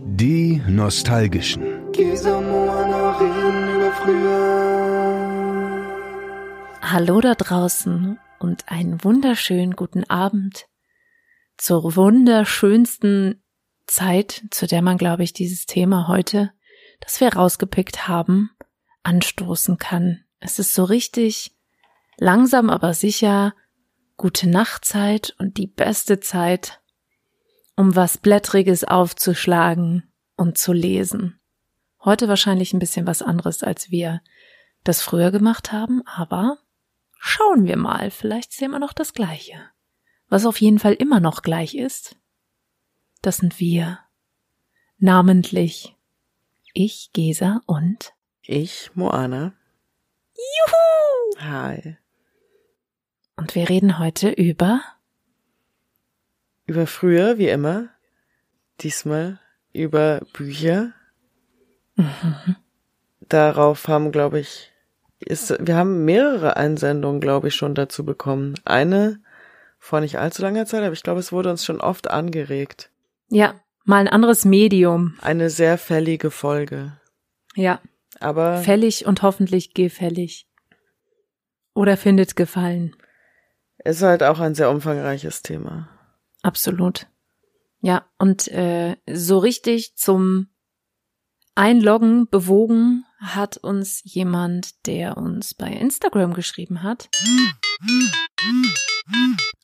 Die Nostalgischen. Hallo da draußen und einen wunderschönen guten Abend zur wunderschönsten Zeit, zu der man, glaube ich, dieses Thema heute, das wir rausgepickt haben, anstoßen kann. Es ist so richtig langsam, aber sicher gute Nachtzeit und die beste Zeit, um was Blättriges aufzuschlagen und zu lesen. Heute wahrscheinlich ein bisschen was anderes, als wir das früher gemacht haben, aber schauen wir mal, vielleicht sehen wir noch das Gleiche. Was auf jeden Fall immer noch gleich ist, das sind wir. Namentlich ich, Gesa und ich, Moana. Juhu! Hi. Und wir reden heute über über früher, wie immer. Diesmal über Bücher. Mhm. Darauf haben, glaube ich, ist, wir haben mehrere Einsendungen, glaube ich, schon dazu bekommen. Eine vor nicht allzu langer Zeit, aber ich glaube, es wurde uns schon oft angeregt. Ja, mal ein anderes Medium. Eine sehr fällige Folge. Ja. Aber. Fällig und hoffentlich gefällig. Oder findet gefallen. Ist halt auch ein sehr umfangreiches Thema. Absolut. Ja, und äh, so richtig zum Einloggen bewogen hat uns jemand, der uns bei Instagram geschrieben hat.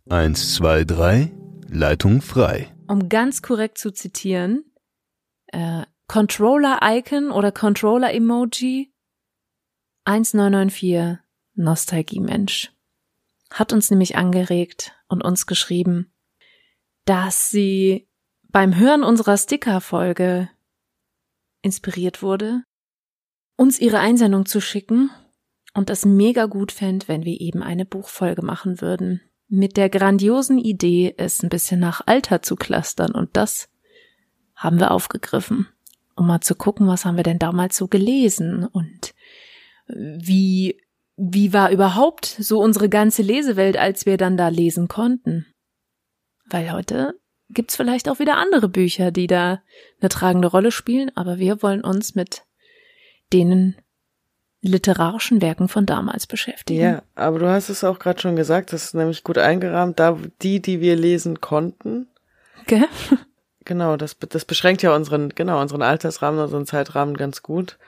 Eins, zwei, drei, Leitung frei. Um ganz korrekt zu zitieren, äh, Controller-Icon oder Controller-Emoji 1994 Nostalgie-Mensch hat uns nämlich angeregt und uns geschrieben, dass sie beim Hören unserer Sticker-Folge inspiriert wurde, uns ihre Einsendung zu schicken und das mega gut fände, wenn wir eben eine Buchfolge machen würden. Mit der grandiosen Idee, es ein bisschen nach Alter zu clustern und das haben wir aufgegriffen, um mal zu gucken, was haben wir denn damals so gelesen und wie, wie war überhaupt so unsere ganze Lesewelt, als wir dann da lesen konnten. Weil heute gibt's vielleicht auch wieder andere Bücher, die da eine tragende Rolle spielen, aber wir wollen uns mit denen literarischen Werken von damals beschäftigen. Ja, aber du hast es auch gerade schon gesagt, das ist nämlich gut eingerahmt, da die, die wir lesen konnten. Okay. Genau, das, das beschränkt ja unseren, genau, unseren Altersrahmen, unseren Zeitrahmen ganz gut.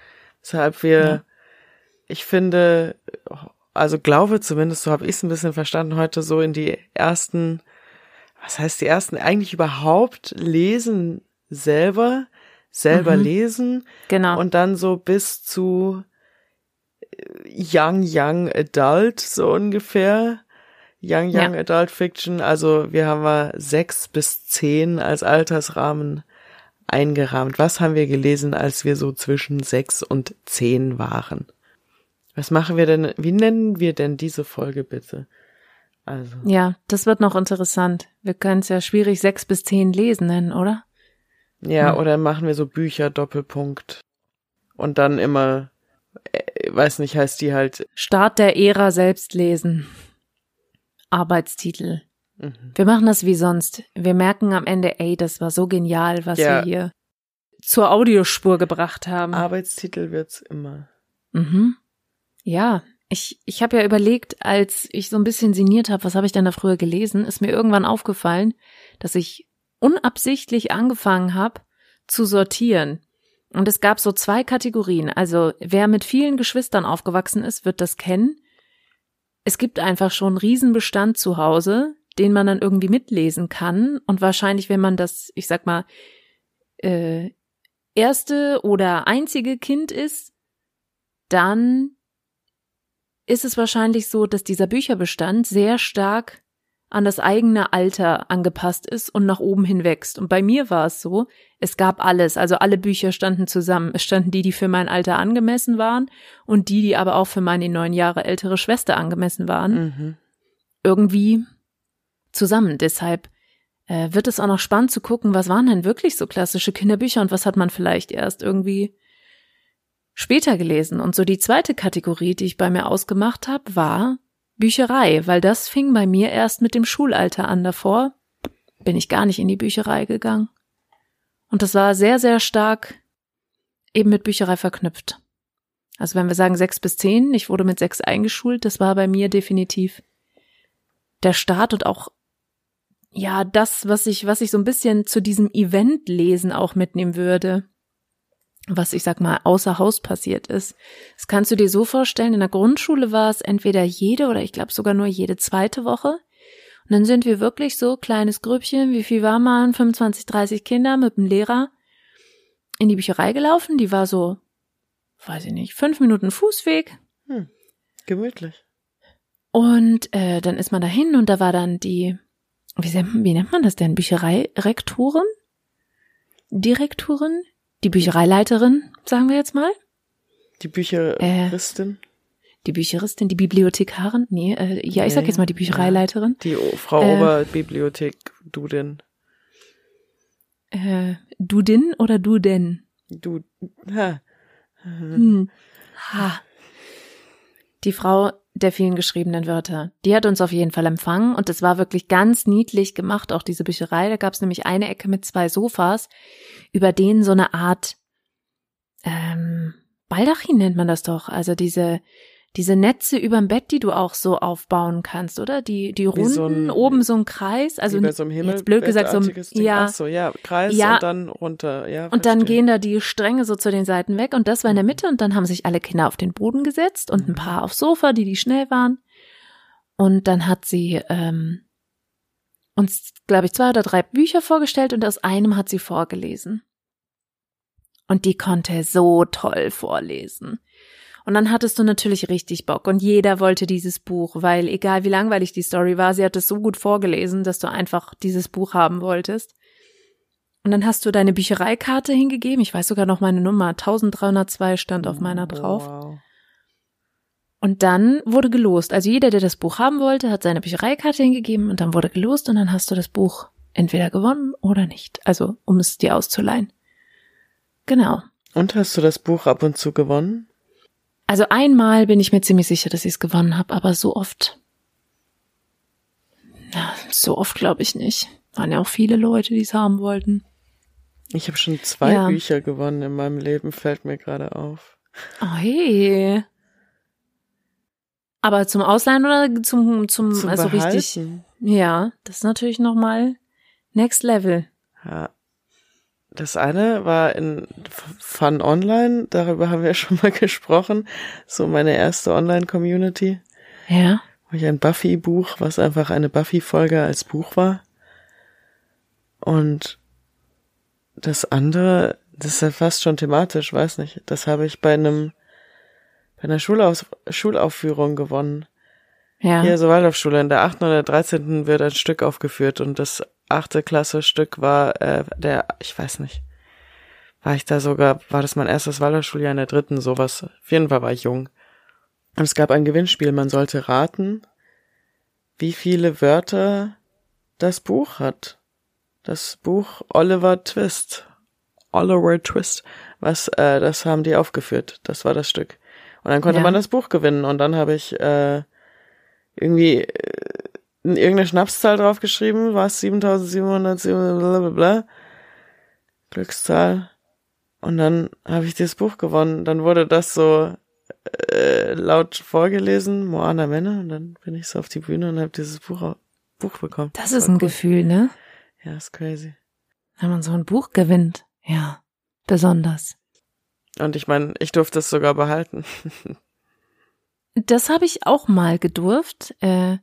Weshalb wir, ja. ich finde, also glaube zumindest, so habe ich es ein bisschen verstanden, heute so in die ersten was heißt die ersten, eigentlich überhaupt lesen selber, selber mhm. lesen. Genau. Und dann so bis zu äh, Young, Young Adult, so ungefähr. Young, Young ja. Adult Fiction. Also wir haben mal sechs bis zehn als Altersrahmen eingerahmt. Was haben wir gelesen, als wir so zwischen sechs und zehn waren? Was machen wir denn, wie nennen wir denn diese Folge bitte? Also. Ja, das wird noch interessant. Wir können es ja schwierig sechs bis zehn lesen nennen, oder? Ja, hm. oder machen wir so Bücher Doppelpunkt. Und dann immer, äh, weiß nicht, heißt die halt. Start der Ära selbst lesen. Arbeitstitel. Mhm. Wir machen das wie sonst. Wir merken am Ende, ey, das war so genial, was ja. wir hier zur Audiospur gebracht haben. Arbeitstitel wird's immer. Mhm. Ja, ich, ich habe ja überlegt, als ich so ein bisschen sinniert habe, was habe ich denn da früher gelesen, ist mir irgendwann aufgefallen, dass ich unabsichtlich angefangen habe zu sortieren. Und es gab so zwei Kategorien. Also wer mit vielen Geschwistern aufgewachsen ist, wird das kennen. Es gibt einfach schon einen Riesenbestand zu Hause, den man dann irgendwie mitlesen kann. Und wahrscheinlich, wenn man das, ich sag mal, äh, erste oder einzige Kind ist, dann ist es wahrscheinlich so, dass dieser Bücherbestand sehr stark an das eigene Alter angepasst ist und nach oben hin wächst. Und bei mir war es so, es gab alles, also alle Bücher standen zusammen. Es standen die, die für mein Alter angemessen waren und die, die aber auch für meine neun Jahre ältere Schwester angemessen waren. Mhm. Irgendwie zusammen. Deshalb äh, wird es auch noch spannend zu gucken, was waren denn wirklich so klassische Kinderbücher und was hat man vielleicht erst irgendwie später gelesen. Und so die zweite Kategorie, die ich bei mir ausgemacht habe, war Bücherei, weil das fing bei mir erst mit dem Schulalter an. Davor bin ich gar nicht in die Bücherei gegangen. Und das war sehr, sehr stark eben mit Bücherei verknüpft. Also wenn wir sagen sechs bis zehn, ich wurde mit sechs eingeschult, das war bei mir definitiv der Start und auch ja das, was ich, was ich so ein bisschen zu diesem Event-Lesen auch mitnehmen würde, was ich sag mal außer Haus passiert ist. Das kannst du dir so vorstellen, in der Grundschule war es entweder jede oder ich glaube sogar nur jede zweite Woche. Und dann sind wir wirklich so kleines Grüppchen, wie viel war man? 25, 30 Kinder mit dem Lehrer in die Bücherei gelaufen. Die war so weiß ich nicht, fünf Minuten Fußweg. Hm, gemütlich. Und äh, dann ist man dahin und da war dann die, wie, wie nennt man das denn? Büchereirektorin? Direktorin? Die Büchereileiterin, sagen wir jetzt mal. Die Bücheristin? Äh, die Bücheristin, die Bibliothekarin? Nee, äh, ja, ich sag jetzt mal die Büchereileiterin. Die Frau äh, Oberbibliothek Dudin. Äh, Dudin oder Duden? Du, ha, hm. Ha. Die Frau der vielen geschriebenen Wörter. Die hat uns auf jeden Fall empfangen und es war wirklich ganz niedlich gemacht, auch diese Bücherei. Da gab es nämlich eine Ecke mit zwei Sofas, über denen so eine Art ähm, Baldachin nennt man das doch. Also diese diese Netze überm Bett, die du auch so aufbauen kannst, oder? Die, die runden, so ein, oben so ein Kreis, also bei so einem Himmel, jetzt blöd gesagt, so ein, ja, so, ja, Kreis ja, und dann runter, ja. Und dann gehen da die Stränge so zu den Seiten weg und das war in der Mitte und dann haben sich alle Kinder auf den Boden gesetzt und ein paar aufs Sofa, die die schnell waren. Und dann hat sie ähm, uns, glaube ich, zwei oder drei Bücher vorgestellt und aus einem hat sie vorgelesen. Und die konnte so toll vorlesen. Und dann hattest du natürlich richtig Bock und jeder wollte dieses Buch, weil egal wie langweilig die Story war, sie hat es so gut vorgelesen, dass du einfach dieses Buch haben wolltest. Und dann hast du deine Büchereikarte hingegeben. Ich weiß sogar noch meine Nummer. 1302 stand auf meiner drauf. Wow. Und dann wurde gelost. Also jeder, der das Buch haben wollte, hat seine Büchereikarte hingegeben und dann wurde gelost und dann hast du das Buch entweder gewonnen oder nicht. Also, um es dir auszuleihen. Genau. Und hast du das Buch ab und zu gewonnen? Also einmal bin ich mir ziemlich sicher, dass ich es gewonnen habe, aber so oft. Ja, so oft glaube ich nicht. Waren ja auch viele Leute, die es haben wollten. Ich habe schon zwei ja. Bücher gewonnen in meinem Leben, fällt mir gerade auf. Oh hey. Aber zum Ausleihen oder zum, zum, zum also Behalten. richtig? Ja, das ist natürlich nochmal next level. Ja, das eine war in Fun Online, darüber haben wir schon mal gesprochen, so meine erste Online-Community. Ja. Wo ich ein Buffy-Buch, was einfach eine Buffy-Folge als Buch war. Und das andere, das ist ja fast schon thematisch, weiß nicht. Das habe ich bei einem, bei einer Schulauf Schulaufführung gewonnen. Ja. Hier, so Waldorfschule. In der 8. oder 13. wird ein Stück aufgeführt und das achte Klasse Stück war äh, der, ich weiß nicht, war ich da sogar, war das mein erstes Waldorfschuljahr in der dritten, sowas. Auf jeden Fall war ich jung. Und es gab ein Gewinnspiel, man sollte raten, wie viele Wörter das Buch hat. Das Buch Oliver Twist. Oliver Twist. Was, äh, das haben die aufgeführt. Das war das Stück. Und dann konnte ja. man das Buch gewinnen. Und dann habe ich äh, irgendwie äh, irgendeine Schnapszahl draufgeschrieben, war es 7700, blablabla. Glückszahl. Und dann habe ich dieses Buch gewonnen. Dann wurde das so äh, laut vorgelesen, Moana Männer. Und dann bin ich so auf die Bühne und habe dieses Buch, Buch bekommen. Das, das ist ein cool. Gefühl, ne? Ja, ist crazy. Wenn man so ein Buch gewinnt. Ja, besonders. Und ich meine, ich durfte es sogar behalten. das habe ich auch mal gedurft. Äh,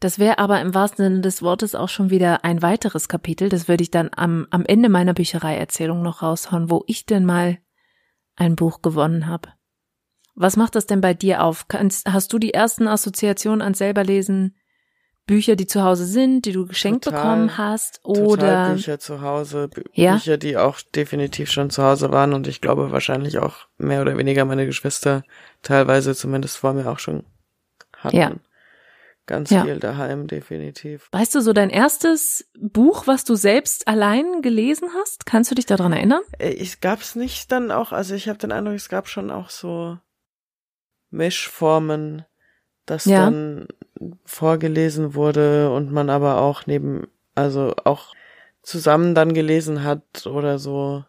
das wäre aber im wahrsten Sinne des Wortes auch schon wieder ein weiteres Kapitel. Das würde ich dann am, am Ende meiner Büchereierzählung noch raushauen, wo ich denn mal ein Buch gewonnen habe. Was macht das denn bei dir auf? Kannst, hast du die ersten Assoziationen ans selberlesen? Bücher, die zu Hause sind, die du geschenkt total, bekommen hast, oder Bücher zu Hause, Bü ja? Bücher, die auch definitiv schon zu Hause waren und ich glaube wahrscheinlich auch mehr oder weniger meine Geschwister teilweise zumindest vor mir auch schon hatten. Ja ganz ja. viel daheim, definitiv. Weißt du, so dein erstes Buch, was du selbst allein gelesen hast? Kannst du dich daran erinnern? Ich äh, gab's nicht dann auch, also ich habe den Eindruck, es gab schon auch so Mischformen, dass ja. dann vorgelesen wurde und man aber auch neben, also auch zusammen dann gelesen hat oder so.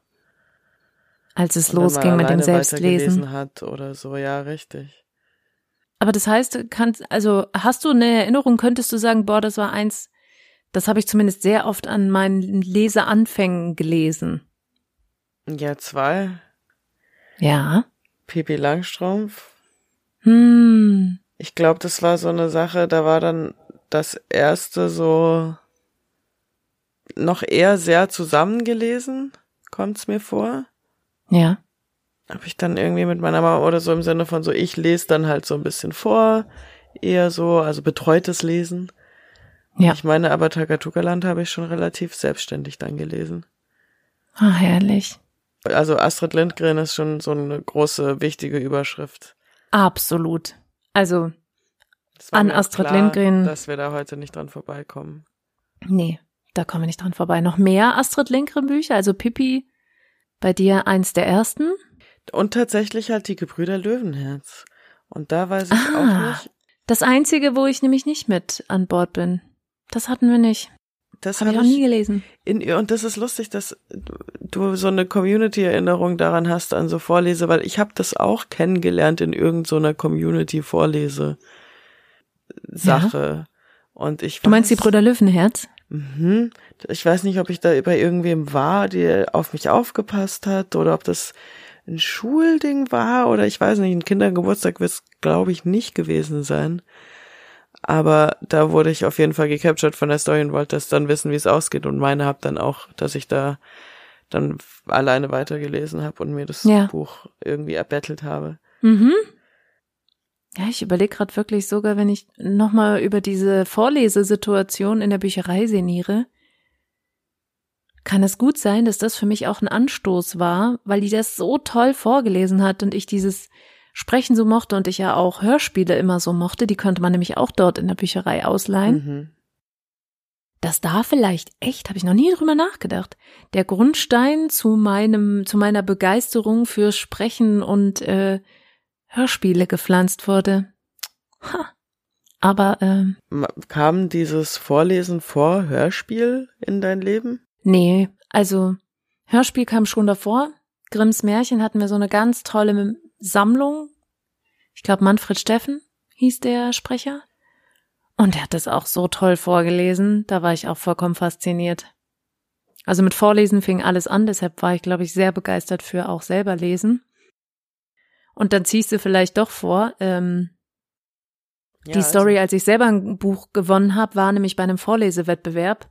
Als es losging mit dem Selbstlesen. hat oder so, ja, richtig. Aber das heißt, kannst, also hast du eine Erinnerung, könntest du sagen, boah, das war eins, das habe ich zumindest sehr oft an meinen Leseanfängen gelesen. Ja, zwei. Ja. Pipi Langstrumpf. Hm. Ich glaube, das war so eine Sache, da war dann das erste so noch eher sehr zusammengelesen, kommt's mir vor. Ja. Habe ich dann irgendwie mit meiner Mama oder so im Sinne von so, ich lese dann halt so ein bisschen vor, eher so, also betreutes Lesen. Ja. Ich meine, aber Takatuka-Land habe ich schon relativ selbstständig dann gelesen. Ah, herrlich. Also Astrid Lindgren ist schon so eine große, wichtige Überschrift. Absolut. Also, An Astrid klar, Lindgren. Dass wir da heute nicht dran vorbeikommen. nee, da kommen wir nicht dran vorbei. Noch mehr Astrid Lindgren Bücher, also Pippi, bei dir eins der ersten. Und tatsächlich halt die Gebrüder Löwenherz. Und da weiß ich Ah. auch nicht. Das einzige, wo ich nämlich nicht mit an Bord bin. Das hatten wir nicht. Das Habe habe ich auch nie gelesen. in, und das ist lustig, dass du so eine Community-Erinnerung daran hast an so Vorlese, weil ich habe das auch kennengelernt in irgendeiner Community-Vorlese-Sache. Und ich Du meinst die weiß- Brüder Löwenherz? Mhm. Ich weiß nicht, ob ich da bei irgendwem war, der auf mich aufgepasst hat oder ob das ein Schulding war oder ich weiß nicht, ein Kindergeburtstag wird es, glaube ich, nicht gewesen sein. Aber da wurde ich auf jeden Fall gecaptured von der Story und wollte das dann wissen, wie es ausgeht. Und meine hab dann auch, dass ich da dann alleine weitergelesen habe und mir das Ja. Buch irgendwie erbettelt habe. Mhm. Ja, ich überlege gerade wirklich sogar, wenn ich nochmal über diese Vorlesesituation in der Bücherei sinniere, kann es gut sein, dass das für mich auch ein Anstoß war, weil die das so toll vorgelesen hat und ich dieses Sprechen so mochte und ich ja auch Hörspiele immer so mochte, die könnte man nämlich auch dort in der Bücherei ausleihen. Mhm. dass da vielleicht echt, habe ich noch nie drüber nachgedacht, der Grundstein zu meinem, zu meiner Begeisterung fürs Sprechen und äh, Hörspiele gepflanzt wurde. Ha. Aber ähm, Kam dieses Vorlesen vor Hörspiel in dein Leben? Nee, also Hörspiel kam schon davor. Grimms Märchen hatten wir so eine ganz tolle Sammlung. Ich glaube, Manfred Steffen hieß der Sprecher. Und er hat das auch so toll vorgelesen. Da war ich auch vollkommen fasziniert. Also mit Vorlesen fing alles an, deshalb war ich, glaube ich, sehr begeistert für auch selber lesen. Und dann ziehst du vielleicht doch vor, ähm, Ja, die also- Story, als ich selber ein Buch gewonnen habe, war nämlich bei einem Vorlesewettbewerb.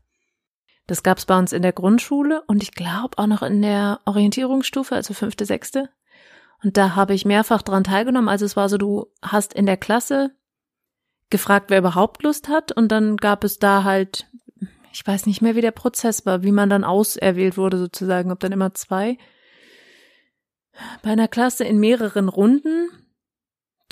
Das gab's bei uns in der Grundschule und ich glaube auch noch in der Orientierungsstufe, also fünfte, sechste. Und da habe ich mehrfach dran teilgenommen. Also es war so, du hast in der Klasse gefragt, wer überhaupt Lust hat und dann gab es da halt, ich weiß nicht mehr, wie der Prozess war, wie man dann auserwählt wurde sozusagen, ob dann immer zwei. Bei einer Klasse in mehreren Runden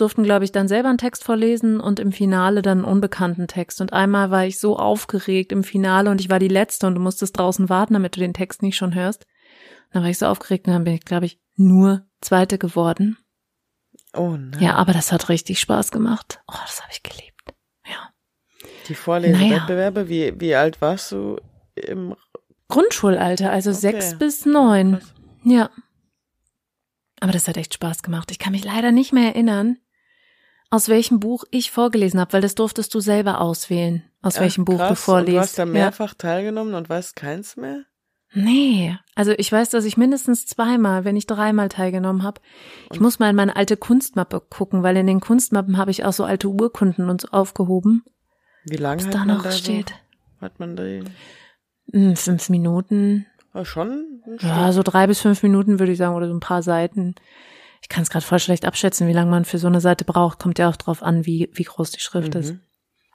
durften, glaube ich, dann selber einen Text vorlesen und im Finale dann einen unbekannten Text. Und einmal war ich so aufgeregt im Finale und ich war die Letzte und du musstest draußen warten, damit du den Text nicht schon hörst. Und dann war ich so aufgeregt und dann bin ich, glaube ich, nur Zweite geworden. Oh nein. Ja, aber das hat richtig Spaß gemacht. Oh, das habe ich geliebt. Ja. Die Vorlesewettbewerbe, wie, wie alt warst du im Grundschulalter, also Okay. sechs bis neun. Ja. Aber das hat echt Spaß gemacht. Ich kann mich leider nicht mehr erinnern, aus welchem Buch ich vorgelesen habe, weil das durftest du selber auswählen, aus Ach, welchem Buch krass. du Und vorliest. du hast da ja. mehrfach teilgenommen und weißt keins mehr? Nee, also ich weiß, dass ich mindestens zweimal, wenn nicht dreimal teilgenommen habe. Ich muss mal in meine alte Kunstmappe gucken, weil in den Kunstmappen habe ich auch so alte Urkunden und so aufgehoben. Wie lange hat da man noch da steht. So, hat man da Hm, Fünf Minuten. oh, schon? ein Ja, so drei bis fünf Minuten würde ich sagen, oder so ein paar Seiten. Ich kann es gerade voll schlecht abschätzen, wie lange man für so eine Seite braucht. Kommt ja auch drauf an, wie, wie groß die Schrift ist. Mhm.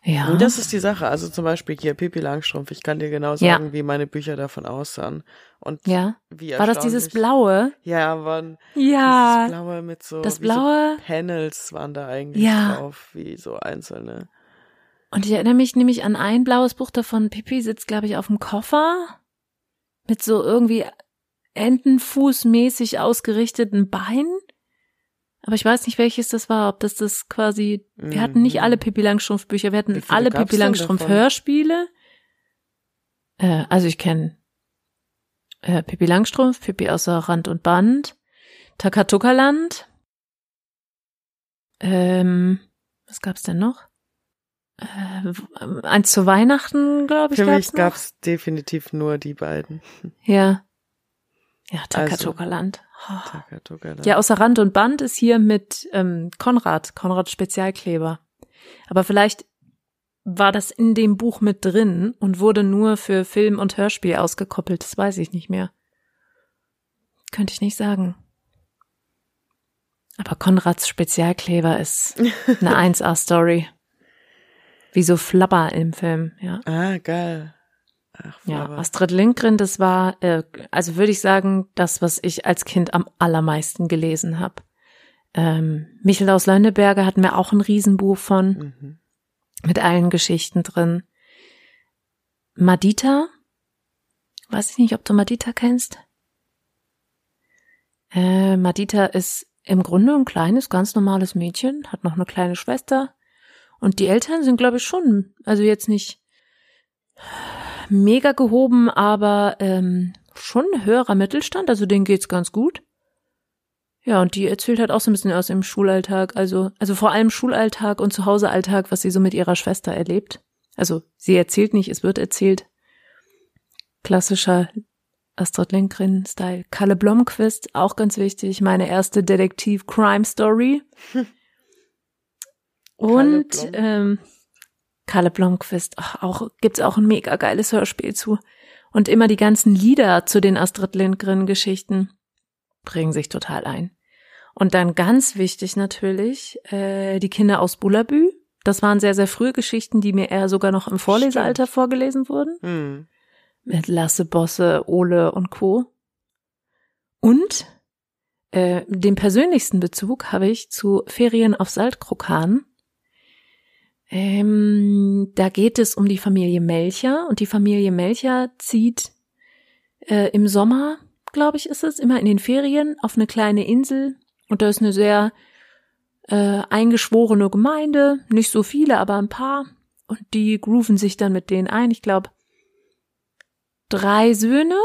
Ja. Und das ist die Sache. Also zum Beispiel hier Pippi Langstrumpf. Ich kann dir genau Ja. sagen, wie meine Bücher davon aussahen. Und ja. wie War das dieses Blaue? Ja, waren Ja. dieses Blaue mit so, Das Blaue. so Panels waren da eigentlich Ja. drauf, wie so einzelne. Und ich erinnere mich nämlich an ein blaues Buch davon. Pippi sitzt, glaube ich, auf dem Koffer mit so irgendwie Entenfußmäßig ausgerichteten Beinen. Aber ich weiß nicht, welches das war. Ob das das quasi. Wir hatten nicht Mhm. alle Pippi Langstrumpf Bücher. Wir hatten alle gab's Pippi Langstrumpf? Hörspiele. Äh, also ich kenne äh, Pippi Langstrumpf, Pippi außer Rand und Band, Takatuka-Land, ähm, was gab's denn noch? Äh, eins zu Weihnachten, glaube ich. Für gab's mich noch. gab's definitiv nur die beiden. Ja. Ja, Takatuka-Land. Oh. Takatuka. Ja, außer Rand und Band ist hier mit ähm, Konrad, Konrad Spezialkleber. Aber vielleicht war das in dem Buch mit drin und wurde nur für Film und Hörspiel ausgekoppelt. Das weiß ich nicht mehr. Könnte ich nicht sagen. Aber Konrads Spezialkleber ist eine 1A-Story. Wie so Flapper im Film, ja. Ah, geil. Ach, Ja. Astrid Lindgren, das war, äh, also würde ich sagen, das, was ich als Kind am allermeisten gelesen habe. Ähm, Michel aus Lönneberger hatten wir auch ein Riesenbuch von, Mhm. mit allen Geschichten drin. Madita, weiß ich nicht, ob du Madita kennst. Äh, Madita ist im Grunde ein kleines, ganz normales Mädchen, hat noch eine kleine Schwester. Und die Eltern sind, glaube ich, schon, also jetzt nicht mega gehoben, aber ähm, schon höherer Mittelstand, also denen geht's ganz gut. Ja, und die erzählt halt auch so ein bisschen aus dem Schulalltag, also, also vor allem Schulalltag und Zuhausealltag, was sie so mit ihrer Schwester erlebt. Also, sie erzählt nicht, es wird erzählt. Klassischer Astrid Lindgren-Style. Kalle Blomqvist, auch ganz wichtig, meine erste Detektiv-Crime-Story. Und ähm, Kalle Blomqvist, ach, auch gibt's auch ein mega geiles Hörspiel zu. Und immer die ganzen Lieder zu den Astrid Lindgren-Geschichten bringen sich total ein. Und dann ganz wichtig natürlich äh, die Kinder aus Bullabü. Das waren sehr, sehr frühe Geschichten, die mir eher sogar noch im Vorlesealter vorgelesen wurden. Hm. Mit Lasse, Bosse, Ole und Co. Und äh, den persönlichsten Bezug habe ich zu Ferien auf Saltkrokan. Ähm, da geht es um die Familie Melcher und die Familie Melcher zieht äh, im Sommer, glaube ich, ist es, immer in den Ferien auf eine kleine Insel und da ist eine sehr äh, eingeschworene Gemeinde, nicht so viele, aber ein paar und die grooven sich dann mit denen ein. Ich glaube, drei Söhne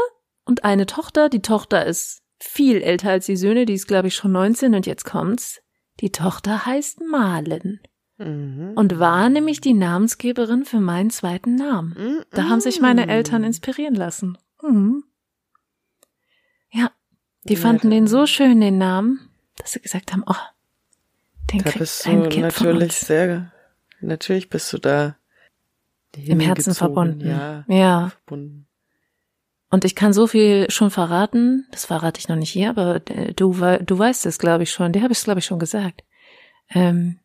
und eine Tochter. Die Tochter ist viel älter als die Söhne, die ist, glaube ich, schon 19 und jetzt kommt's. Die Tochter heißt Malen Mhm. und war nämlich die Namensgeberin für meinen zweiten Namen. Mhm. Da haben sich meine Eltern inspirieren lassen. Mhm. Ja, die Ja, fanden den so schön, den Namen, dass sie gesagt haben, oh, den Da kriegt bist du ein Kind von natürlich uns. sehr, natürlich bist du da Im Herzen hingezogen. verbunden. Ja, ja. verbunden. Und ich kann so viel schon verraten, das verrate ich noch nicht hier, aber du, du weißt es, glaube ich, schon. Dir habe ich es, glaube ich, schon gesagt. Ähm,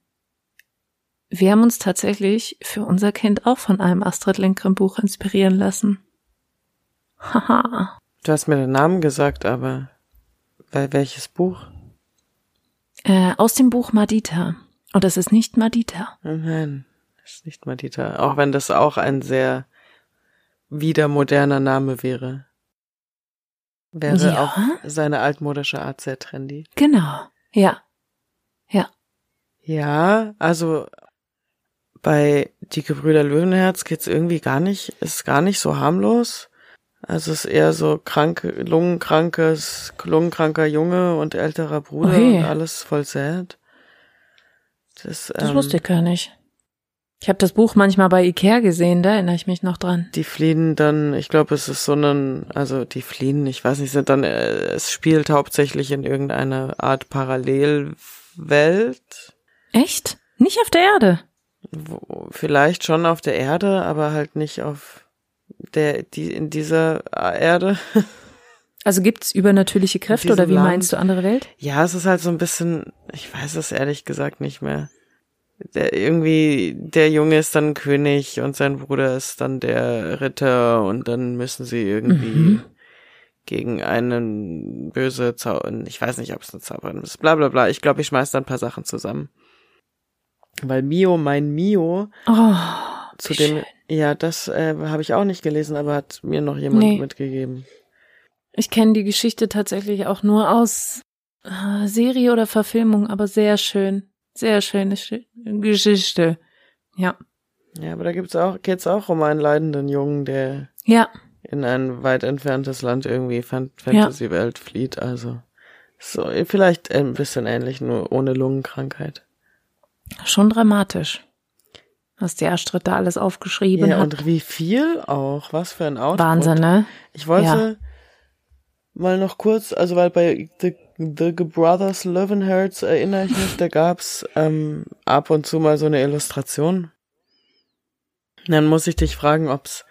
wir haben uns tatsächlich für unser Kind auch von einem Astrid Lindgren Buch inspirieren lassen. Haha. Du hast mir den Namen gesagt, aber bei welches Buch? Äh, aus dem Buch Madita. Und es ist nicht Madita. Oh Nein, das ist nicht Madita. Auch wenn das auch ein sehr wieder moderner Name wäre. Wäre Ja. auf seine altmodische Art sehr trendy. Genau. Ja. Ja. Ja, also bei Die Gebrüder Löwenherz geht's irgendwie gar nicht, ist gar nicht so harmlos. Also es ist eher so kranke, lungenkrankes, lungenkranker Junge und älterer Bruder Oje. und alles voll sad. Das, Das ähm, wusste ich gar nicht. Ich habe das Buch manchmal bei Ikea gesehen, da erinnere ich mich noch dran. Die fliehen dann, ich glaube, es ist so ein, also die fliehen, ich weiß nicht, sind dann, äh, es spielt hauptsächlich in irgendeiner Art Parallelwelt. Echt? Nicht auf der Erde. Wo, vielleicht schon auf der Erde, aber halt nicht auf der, die, in dieser Erde. Also gibt's übernatürliche Kräfte oder wie Land. meinst du andere Welt? Ja, es ist halt so ein bisschen, ich weiß es ehrlich gesagt nicht mehr. Der, irgendwie, der Junge ist dann König und sein Bruder ist dann der Ritter und dann müssen sie irgendwie Mhm. gegen einen böse Zau ich weiß nicht, ob es eine Zauberin ist, bla bla bla. Ich glaube, ich schmeiß da ein paar Sachen zusammen. Weil Mio, mein Mio, Oh, zu dem, schön. ja, das äh, habe ich auch nicht gelesen, aber hat mir noch jemand Nee. mitgegeben. Ich kenne die Geschichte tatsächlich auch nur aus äh, Serie oder Verfilmung, aber sehr schön. Sehr schöne Sch Geschichte. Ja. Ja, aber da gibt's auch, geht's auch um einen leidenden Jungen, der Ja. in ein weit entferntes Land irgendwie Fan Fantasy-Welt flieht. Also so vielleicht ein bisschen ähnlich, nur ohne Lungenkrankheit. Schon dramatisch. Was der Astrid da alles aufgeschrieben ja, hat. Und wie viel auch, was für ein Output. Wahnsinn, ne? Ich wollte ja. mal noch kurz, also weil bei The, The Brothers Löwenherz erinnere ich mich, da gab's ähm, ab und zu mal so eine Illustration. Dann muss ich dich fragen, ob's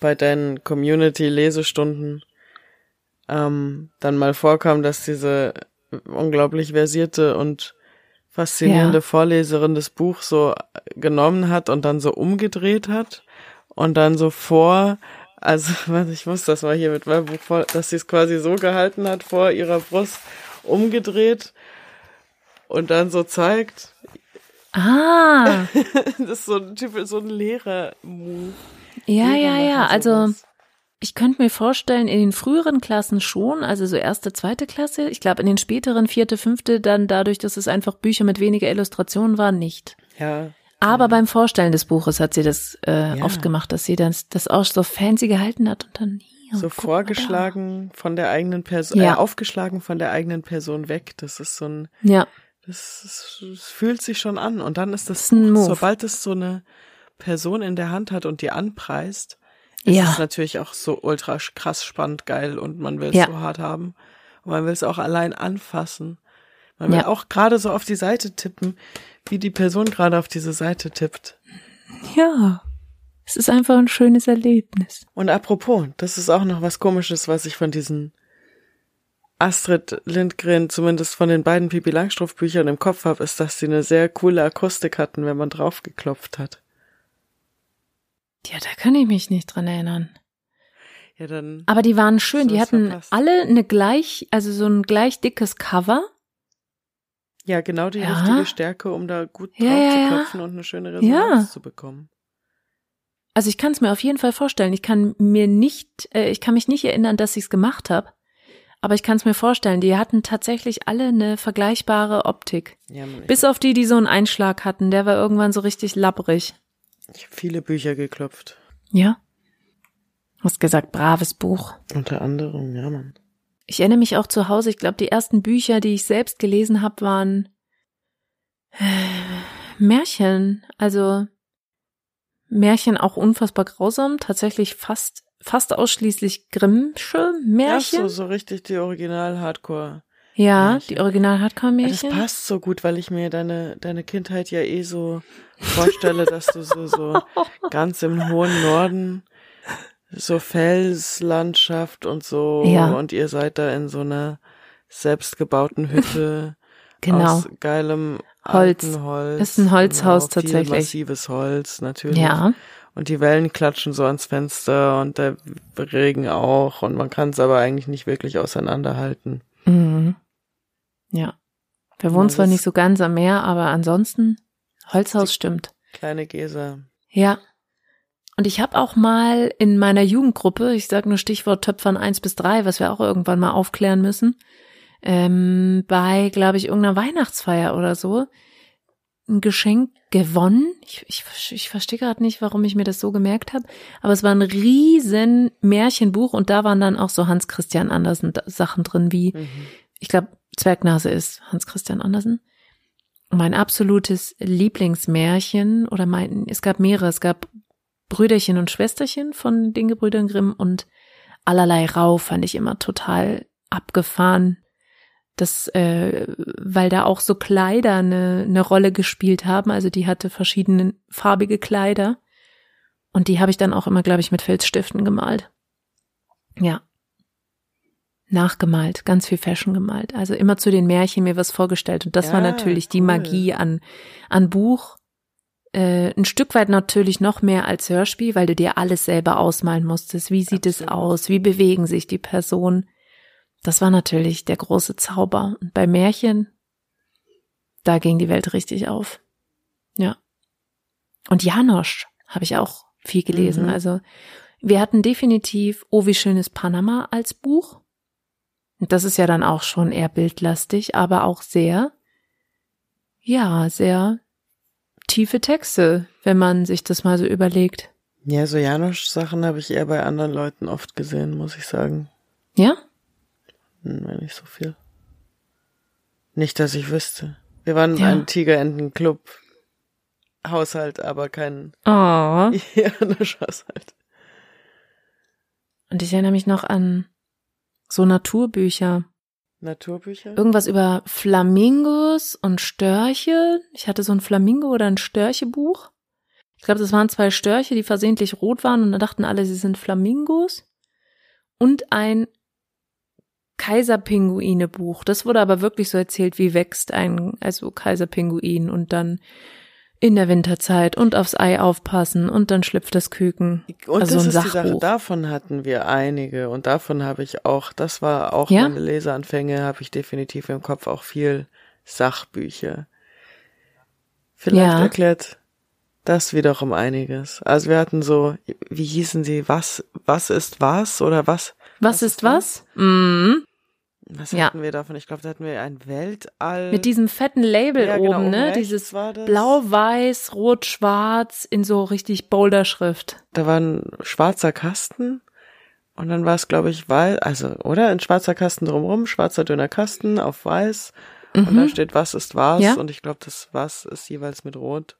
bei deinen Community-Lesestunden ähm, dann mal vorkam, dass diese unglaublich versierte und faszinierende ja. Vorleserin das Buch so genommen hat und dann so umgedreht hat und dann so vor, also was ich muss das mal hier mit meinem Buch vor, dass sie es quasi so gehalten hat vor ihrer Brust umgedreht und dann so zeigt. Ah. das ist so ein Typ, so ein Lehrer-Move. Ja, ja, ja. Also ich könnte mir vorstellen, in den früheren Klassen schon, also so erste, zweite Klasse. Ich glaube, in den späteren vierte, fünfte dann dadurch, dass es einfach Bücher mit weniger Illustrationen waren, nicht. Ja. Aber ja. beim Vorstellen des Buches hat sie das äh, ja. oft gemacht, dass sie dann das auch so fancy gehalten hat und dann hier, so vorgeschlagen von der eigenen Person, ja. äh, aufgeschlagen von der eigenen Person weg. Das ist so ein, ja. Das, das, das fühlt sich schon an und dann ist das, das ist Move. sobald es so eine Person in der Hand hat und die anpreist, ist ja. es natürlich auch so ultra krass spannend geil und man will es Ja. so hart haben. Und man will es auch allein anfassen. Man will Ja. auch gerade so auf die Seite tippen, wie die Person gerade auf diese Seite tippt. Ja. Es ist einfach ein schönes Erlebnis. Und apropos, das ist auch noch was komisches, was ich von diesen Astrid Lindgren, zumindest von den beiden Pipi Langstrumpf Büchern im Kopf habe, ist, dass sie eine sehr coole Akustik hatten, wenn man draufgeklopft hat. Ja, da kann ich mich nicht dran erinnern. Ja, dann. Aber die waren schön. Die hatten verpasst. alle eine gleich, also so ein gleich dickes Cover. Ja, genau die Ja. richtige Stärke, um da gut drauf ja, zu klopfen und eine schöne Resonanz Ja. zu bekommen. Also ich kann es mir auf jeden Fall vorstellen. Ich kann mir nicht, äh, ich kann mich nicht erinnern, dass ich es gemacht habe. Aber ich kann es mir vorstellen. Die hatten tatsächlich alle eine vergleichbare Optik. Ja, Bis auf die, die so einen Einschlag hatten. Der war irgendwann so richtig labbrig. Ich habe viele Bücher geklopft. Ja. Hast gesagt, braves Buch. Unter anderem, ja, Mann. Ich erinnere mich auch zu Hause, ich glaube, die ersten Bücher, die ich selbst gelesen habe, waren äh, Märchen. Also Märchen auch unfassbar grausam, tatsächlich fast fast ausschließlich Grimmsche Ja, Märchen. so, so richtig die Original-Hardcore. Ja, Märchen. die original hardcore Ja, Das märchen passt so gut, weil ich mir deine, deine Kindheit ja eh so vorstelle, dass du so, so ganz im hohen Norden so Felslandschaft und so Ja. und ihr seid da in so einer selbstgebauten Hütte Genau. aus geilem Holz. Holz. Ist ein Holzhaus genau, tatsächlich. Massives Holz, natürlich. Ja, Und die Wellen klatschen so ans Fenster und der Regen auch und man kann es aber eigentlich nicht wirklich auseinanderhalten. mhm. Ja. Wir wohnen zwar nicht so ganz am Meer, aber ansonsten Holzhaus stimmt. Kleine Gesa. Ja. Und ich habe auch mal in meiner Jugendgruppe, ich sage nur Stichwort Töpfern 1 bis 3, was wir auch irgendwann mal aufklären müssen, ähm, bei, glaube ich, irgendeiner Weihnachtsfeier oder so, ein Geschenk gewonnen. Ich, ich, ich verstehe gerade nicht, warum ich mir das so gemerkt habe, aber es war ein riesen Märchenbuch und da waren dann auch so Hans Christian Andersen Sachen drin, wie, Mhm. ich glaube, Zwergnase ist Hans Christian Andersen. Mein absolutes Lieblingsmärchen oder mein, es gab mehrere, es gab Brüderchen und Schwesterchen von den Gebrüdern Grimm und allerlei Rau fand ich immer total abgefahren. Das, äh, weil da auch so Kleider eine, eine Rolle gespielt haben. Also die hatte verschiedene farbige Kleider. Und die habe ich dann auch immer, glaube ich, mit Filzstiften gemalt. Ja. Nachgemalt, ganz viel Fashion gemalt. Also immer zu den Märchen mir was vorgestellt. Und das war Ja, natürlich die cool. Magie an, an Buch. Äh, ein Stück weit natürlich noch mehr als Hörspiel, weil du dir alles selber ausmalen musstest. Wie sieht es Absolut. aus? Wie bewegen sich die Personen? Das war natürlich der große Zauber. Und bei Märchen, da ging die Welt richtig auf. Ja. Und Janosch habe ich auch viel gelesen. Mhm. Also wir hatten definitiv Oh, wie schön ist Panama als Buch. Und das ist ja dann auch schon eher bildlastig, aber auch sehr, ja, sehr tiefe Texte, wenn man sich das mal so überlegt. Ja, so Janosch-Sachen habe ich eher bei anderen Leuten oft gesehen, muss ich sagen. Ja? Hm, nicht so viel. Nicht, dass ich wüsste. Wir waren Ja. ein Tigerenten-Club. Haushalt, aber kein Oh. Janosch-Haushalt. Und ich erinnere mich noch an so Naturbücher. Naturbücher? Irgendwas über Flamingos und Störche. Ich hatte so ein Flamingo- oder ein Störchebuch. Ich glaube, das waren zwei Störche, die versehentlich rot waren und dann dachten alle, sie sind Flamingos. Und ein Kaiserpinguine-Buch. Das wurde aber wirklich so erzählt, wie wächst ein, also Kaiserpinguin und dann in der Winterzeit und aufs Ei aufpassen und dann schlüpft das Küken. Und also das ein ist die Sache, Sachbuch. davon hatten wir einige und davon habe ich auch, das war auch Ja? meine Leseanfänge, habe ich definitiv im Kopf auch viel Sachbücher. Vielleicht Ja. erklärt das wiederum einiges. Also wir hatten so, wie hießen sie, was, was ist was oder was? Was, ist was? Mhm. Was Ja. hatten wir davon? Ich glaube, da hatten wir ein Weltall. Mit diesem fetten Label Ja, genau, oben, ne? Dieses. Blau-Weiß, Rot-Schwarz in so richtig Boulder-Schrift. da war ein schwarzer Kasten und dann war es, glaube ich, weiß, also, oder? Ein schwarzer Kasten drumrum, schwarzer dünner Kasten auf weiß und da steht, was ist was Mhm. Ja. und ich glaube, das was ist jeweils mit rot.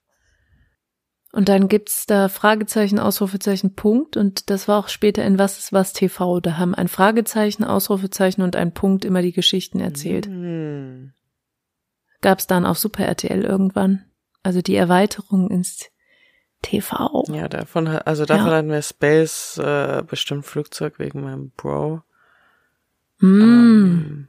Und dann gibt's da Fragezeichen, Ausrufezeichen, Punkt. Und das war auch später in Was ist was TV. Da haben ein Fragezeichen, Ausrufezeichen und ein Punkt immer die Geschichten erzählt. Hm. Gab's dann auf Super RTL irgendwann. Also die Erweiterung ins TV. Ja, davon, also davon Ja. hatten wir Space, äh, bestimmt Flugzeug wegen meinem Bro. Mm. Ähm,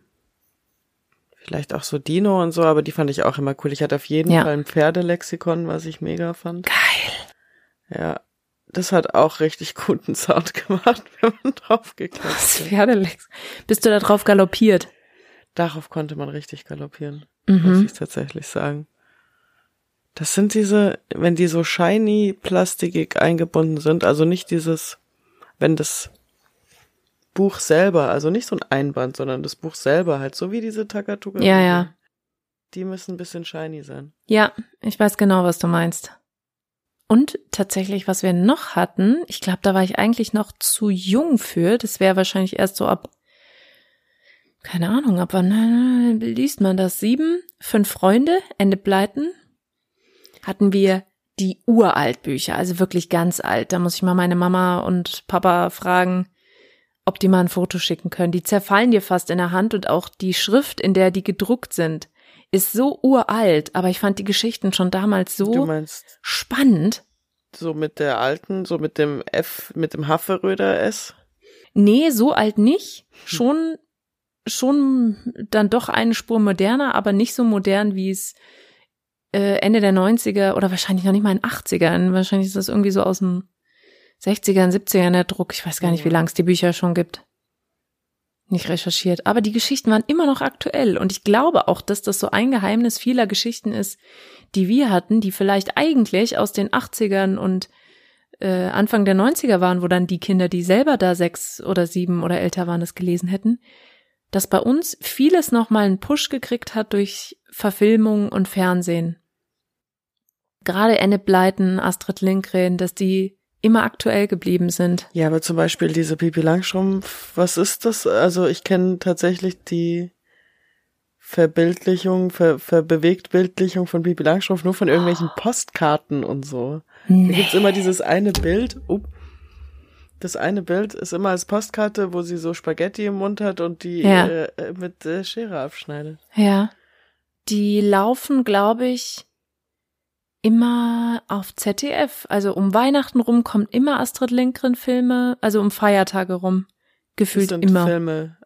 vielleicht auch so Dino und so, aber die fand ich auch immer cool. Ich hatte auf jeden Ja. Fall ein Pferdelexikon, was ich mega fand. Geil. Ja, das hat auch richtig guten Sound gemacht, wenn man drauf geklickt hat. Pferdelex. Bist du da drauf galoppiert? Darauf konnte man richtig galoppieren, muss Mhm. ich tatsächlich sagen. Das sind diese, wenn die so shiny plastikig eingebunden sind, also nicht dieses, wenn das Buch selber, also nicht so ein Einband, sondern das Buch selber halt, so wie diese Takatuka. Ja, ja. Die müssen ein bisschen shiny sein. Ja, ich weiß genau, was du meinst. Und tatsächlich, was wir noch hatten, ich glaube, da war ich eigentlich noch zu jung für. Das wäre wahrscheinlich erst so ab, keine Ahnung, ab wann äh, liest man das? Sieben, fünf Freunde, Ende Pleiten. Hatten wir die Uraltbücher, also wirklich ganz alt. Da muss ich mal meine Mama und Papa fragen, ob die mal ein Foto schicken können. Die zerfallen dir fast in der Hand und auch die Schrift, in der die gedruckt sind, ist so uralt, aber ich fand die Geschichten schon damals Du so meinst spannend. so mit der alten, so mit dem F, mit dem Haferröder S? Nee, so alt nicht. Schon, schon dann doch eine Spur moderner, aber nicht so modern, wie es äh, Ende der 90er oder wahrscheinlich noch nicht mal in den 80ern. Wahrscheinlich ist das irgendwie so aus den 60ern, 70ern der Druck. Ich weiß gar nicht, wie lange es die Bücher schon gibt. Nicht recherchiert. Aber die Geschichten waren immer noch aktuell. Und ich glaube auch, dass das so ein Geheimnis vieler Geschichten ist, die wir hatten, die vielleicht eigentlich aus den 80ern und äh, Anfang der 90er waren, wo dann die Kinder, die selber da sechs oder sieben oder älter waren, das gelesen hätten, dass bei uns vieles nochmal einen Push gekriegt hat durch Verfilmung und Fernsehen. Gerade Anne Blyton, Astrid Lindgren, dass die immer aktuell geblieben sind. Ja, aber zum Beispiel diese Pipi Langstrumpf, was ist das? Also ich kenne tatsächlich die Verbildlichung, Ver, Verbewegtbildlichung von Pipi Langstrumpf nur von irgendwelchen Postkarten und so. Da gibt's immer dieses eine Bild. Up, das eine Bild ist immer als Postkarte, wo sie so Spaghetti im Mund hat und die Ja. äh, mit äh, Schere abschneidet. Ja. Die laufen, glaube ich, immer auf ZDF. Also um Weihnachten rum kommt immer Astrid Lindgren Filme, also um Feiertage rum. Das Gefühlt sind immer. Filme.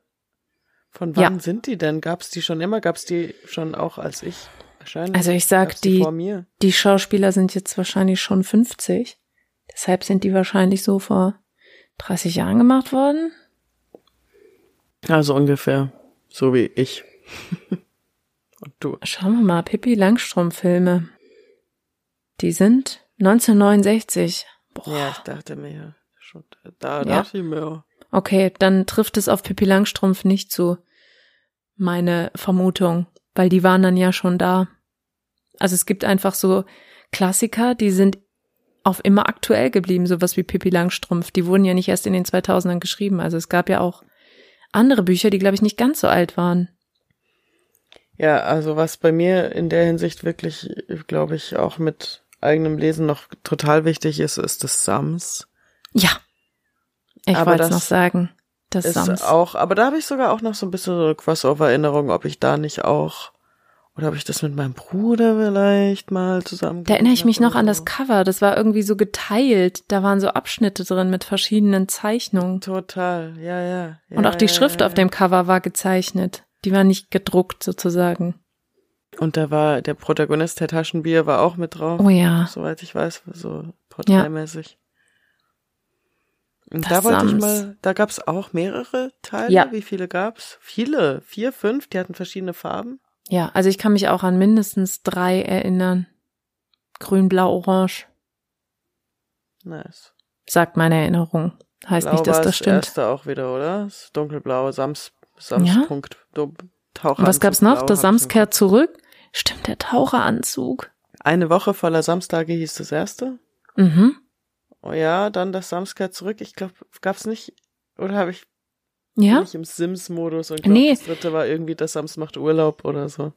Von Ja. wann sind die denn? Gab's die schon immer? Gab's die schon auch als ich? Wahrscheinlich. Also ich sag, die- mir. Die Schauspieler sind jetzt wahrscheinlich schon 50. Deshalb sind die wahrscheinlich so vor 30 Jahren gemacht worden. Also ungefähr so wie ich. Und du. Schauen wir mal, Pippi Langstrumpf-Filme. Die sind 1969. Boah. Ja, ich dachte mir ja schon. Da Ja. dachte ich mir. Okay, dann trifft es auf Pippi Langstrumpf nicht zu. Meine Vermutung, weil die waren dann ja schon da. Also es gibt einfach so Klassiker, die sind auf immer aktuell geblieben, sowas wie Pippi Langstrumpf. Die wurden ja nicht erst in den 2000ern geschrieben. Also es gab ja auch andere Bücher, die, glaube ich, nicht ganz so alt waren. Ja, also was bei mir in der Hinsicht wirklich, glaube ich, auch mit eigenem Lesen noch total wichtig ist, ist das Sams. Ja. Ich wollte es noch sagen. Das ist Sams. auch, aber da habe ich sogar auch noch so ein bisschen so eine Crossover-Erinnerung, ob ich da nicht auch, oder habe ich das mit meinem Bruder vielleicht mal zusammen. Da erinnere ich mich noch an oder das so. Cover. Das war irgendwie so geteilt. Da waren so Abschnitte drin mit verschiedenen Zeichnungen. Total, ja, ja. ja Und auch die ja, Schrift ja, auf dem Cover war gezeichnet. Die war nicht gedruckt sozusagen. Und da war der Protagonist, Herr Taschenbier, war auch mit drauf. Oh ja. Soweit ich weiß, so porträtmäßig. Und Das da wollte ich mal, da gab's auch mehrere Teile. Ja. Wie viele gab's? Viele. Vier, fünf, die hatten verschiedene Farben. Ja, also ich kann mich auch an mindestens drei erinnern. Grün, blau, orange. Nice. Sagt meine Erinnerung. Heißt Blau nicht, dass war das stimmt. erste auch wieder, oder? Das dunkelblaue Sams, Ja. Samspunkt. Du- Taucheranzug, Und was gab's noch? Das Sams kehrt zurück. Stimmt, der Taucheranzug. Eine Woche voller Samstage hieß das erste. Mhm. Oh ja, dann das Sams kehrt zurück. Ich glaube, gab's nicht, oder habe ich Ja? bin ich im Sims-Modus und glaub, Nee. das dritte war irgendwie das Sams macht Urlaub oder so.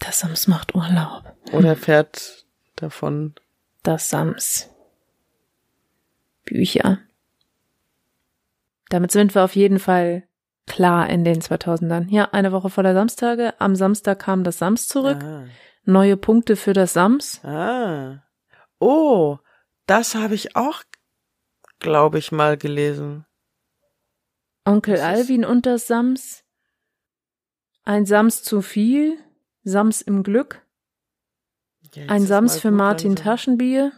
Das Sams macht Urlaub. Oder fährt davon. Das Sams. Bücher. Damit sind wir auf jeden Fall klar in den 2000ern. Ja, eine Woche voller Samstage. Am Samstag kam das Sams zurück. Ah. Neue Punkte für das Sams. ah. Oh, das habe ich auch, glaube ich, mal gelesen. Onkel Alvin und das Sams. Ein Sams zu viel. Sams im Glück. Ja, Ein Sams für Martin langsam. Taschenbier.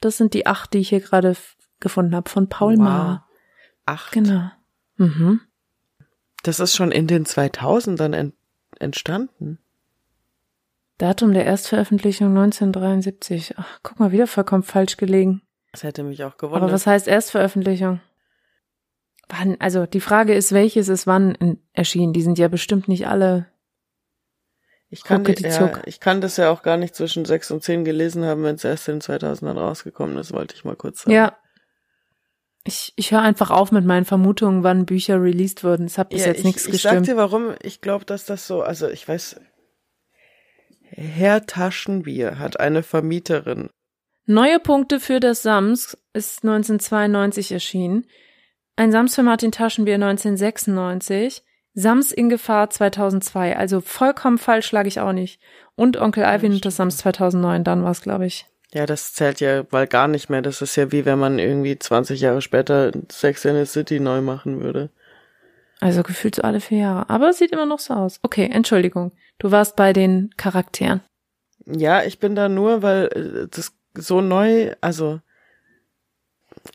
Das sind die acht, die ich hier gerade gefunden habe, von Paul Wow. Mahr. Acht. Genau. Mhm. Das ist schon in den 2000ern ent entstanden. Datum der Erstveröffentlichung 1973. Ach, guck mal, wieder vollkommen falsch gelegen. Das hätte mich auch gewundert. Aber was heißt Erstveröffentlichung? Wann, also die Frage ist, welches ist wann erschienen? Die sind ja bestimmt nicht alle. ich, kann die, ja, ich kann das ja auch gar nicht zwischen 6 und 10 gelesen haben, wenn es erst in den 2000ern rausgekommen ist, wollte ich mal kurz sagen. Ja. Ich, ich höre einfach auf mit meinen Vermutungen, wann Bücher released wurden. Es hat bis Ja, jetzt ich, nichts ich sag gestimmt. dir warum. Ich glaube, dass das so, also ich weiß, Herr Taschenbier hat eine Vermieterin. Neue Punkte für das Sams ist 1992 erschienen. Ein Sams für Martin Taschenbier 1996. Sams in Gefahr 2002. Also vollkommen falsch lag ich auch nicht. Und Onkel Alvin und das Sams 2009. Dann war es, glaube ich. Ja, das zählt ja mal gar nicht mehr. Das ist ja wie wenn man irgendwie 20 Jahre später Sex in the City neu machen würde. Also gefühlt so alle vier Jahre. Aber es sieht immer noch so aus. Okay, Entschuldigung. Du warst bei den Charakteren. Ja, ich bin da nur, weil äh, das so neu, also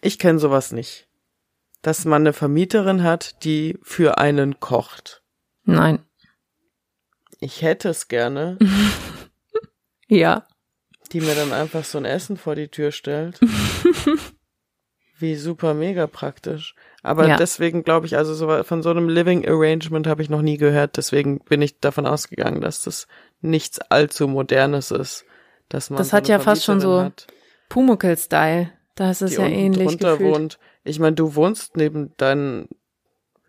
ich kenne sowas nicht. Dass man eine Vermieterin hat, die für einen kocht. Nein. Ich hätte es gerne, Ja. Die mir dann einfach so ein Essen vor die Tür stellt. Wie super mega praktisch. Aber Ja. deswegen glaube ich, also so, von so einem Living Arrangement habe ich noch nie gehört. Deswegen bin ich davon ausgegangen, dass das nichts allzu Modernes ist. Dass man Das so hat ja fast schon so hat, Pumuckl-Style. Da ist es ja ähnlich drunter gefühlt. wohnt. Ich meine, du wohnst neben deinen,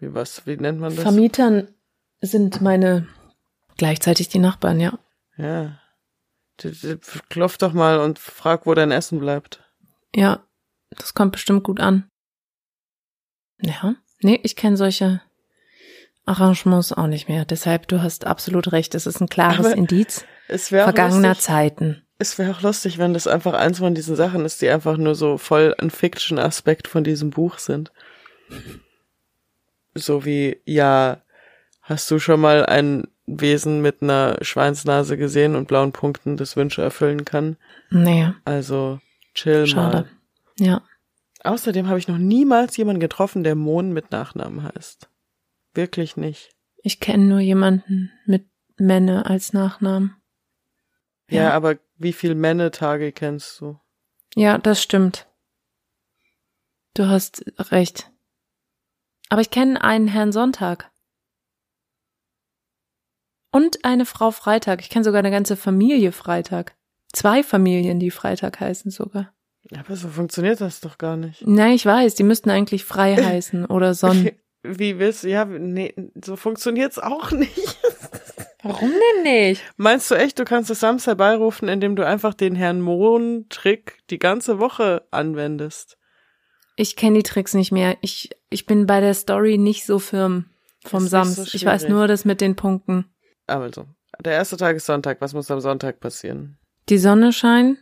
wie was, wie nennt man das? Vermietern sind meine gleichzeitig die Nachbarn, ja. ja. Klopf doch mal und frag, wo dein Essen bleibt. Ja, das kommt bestimmt gut an. Ja, nee, ich kenne solche Arrangements auch nicht mehr. Deshalb, du hast absolut recht. Es ist ein klares Aber Indiz vergangener lustig, Zeiten. es wäre auch lustig, wenn das einfach eins von diesen Sachen ist, die einfach nur so voll ein Fiction-Aspekt von diesem Buch sind. So wie, ja, hast du schon mal ein Wesen mit einer Schweinsnase gesehen und blauen Punkten, das Wünsche erfüllen kann? Nee, Also, chill schade. mal. Ja. Außerdem habe ich noch niemals jemanden getroffen, der Mohn mit Nachnamen heißt. Wirklich nicht. Ich kenne nur jemanden mit Menne als Nachnamen. Ja, Ja. aber wie viel Männetage kennst du? Ja, das stimmt. Du hast recht. Aber ich kenne einen Herrn Sonntag. Und eine Frau Freitag. Ich kenne sogar eine ganze Familie Freitag. Zwei Familien, die Freitag heißen sogar. Aber so funktioniert das doch gar nicht. Nein, ich weiß, die müssten eigentlich frei heißen oder Sonn. Wie willst du? Ja, nee, so funktioniert's auch nicht. Warum denn nicht? Meinst du echt, du kannst es Sams herbeirufen, indem du einfach den Herrn Mohn-Trick die ganze Woche anwendest? Ich kenne die Tricks nicht mehr. Ich, ich bin bei der Story nicht so firm vom Sams. so ich weiß nur das mit den Punkten. Also, der erste Tag ist Sonntag. Was muss am Sonntag passieren? Die Sonne scheint.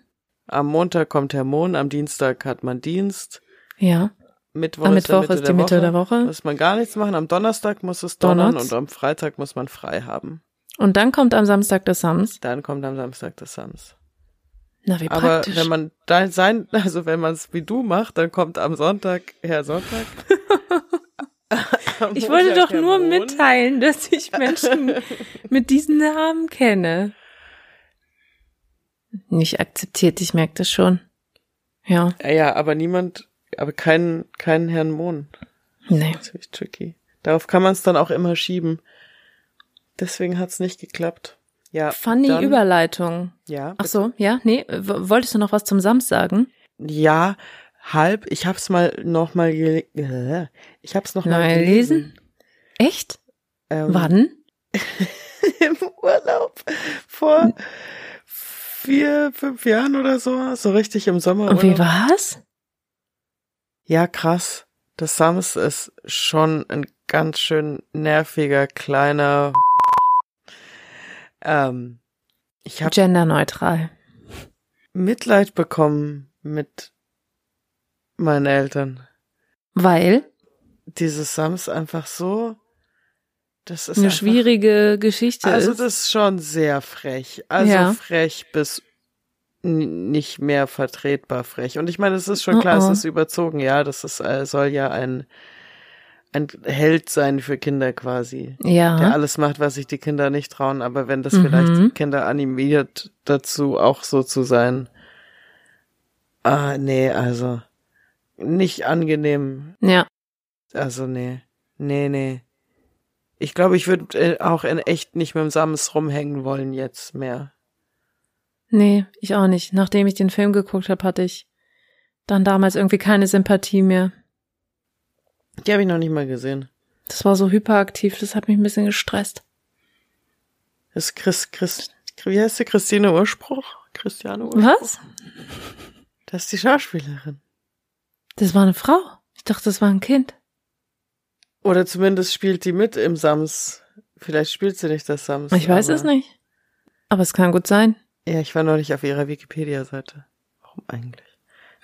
Am Montag kommt der Mond, am Dienstag hat man Dienst. Ja. Mittwoch, Am ist, Mittwoch Mitte ist die der Mitte der Woche. Muss man gar nichts machen. Am Donnerstag muss es donnern Donnert's. und am Freitag muss man frei haben. Und dann kommt am Samstag der Sams. Dann kommt am Samstag das Sams. Na, wie Aber praktisch. wenn man da sein, also wenn man es wie du macht, dann kommt am Sonntag Herr Sonntag. Ich wollte doch nur mitteilen, dass ich Menschen mit diesen Namen kenne. Nicht akzeptiert, ich merke das schon. Ja, Ja, ja, aber niemand, aber keinen, keinen Herrn Mohn. nee. Natürlich tricky. Darauf kann man es dann auch immer schieben. Deswegen hat's nicht geklappt. Ja. Funny dann, Überleitung. Ja. Ach so, ja, nee, wolltest du noch was zum Sams sagen? Ja, halb. Ich hab's mal noch mal gele äh, ich hab's noch mal gelesen. lesen? Echt? Ähm, Wann? Im Urlaub vor vier, fünf Jahren oder so, so richtig im Sommer. Und wie war's? Ja, krass. Das Sams ist schon ein ganz schön nerviger kleiner. Ähm, ich habe Genderneutral. Mitleid bekommen mit meinen Eltern. Weil Dieses Sams einfach so. Das ist eine einfach, schwierige Geschichte Also ist. das ist schon sehr frech. Also Ja. frech bis nicht mehr vertretbar frech. Und ich meine, es ist schon klar, Oh, oh. es ist überzogen. Ja, das ist, äh, soll ja ein ein Held sein für Kinder quasi. der ja. alles macht, was sich die Kinder nicht trauen, aber wenn das Mhm. vielleicht die Kinder animiert dazu, auch so zu sein. Ah, nee, also nicht angenehm. Ja. Also nee. Nee, nee. Ich glaube, ich würde äh, auch in echt nicht mit dem Sams rumhängen wollen jetzt mehr. Nee, ich auch nicht. Nachdem ich den Film geguckt habe, hatte ich dann damals irgendwie keine Sympathie mehr. Die habe ich noch nicht mal gesehen. Das war so hyperaktiv, das hat mich ein bisschen gestresst. Das ist Chris, Chris, wie heißt sie? Christine Urspruch? Christiane Urspruch? Was? Das ist die Schauspielerin. Das war eine Frau? Ich dachte, das war ein Kind. Oder zumindest spielt die mit im Sams. Vielleicht spielt sie nicht das Sams. Ich weiß es nicht. Aber es kann gut sein. Ja, ich war neulich auf ihrer Wikipedia-Seite. Warum eigentlich?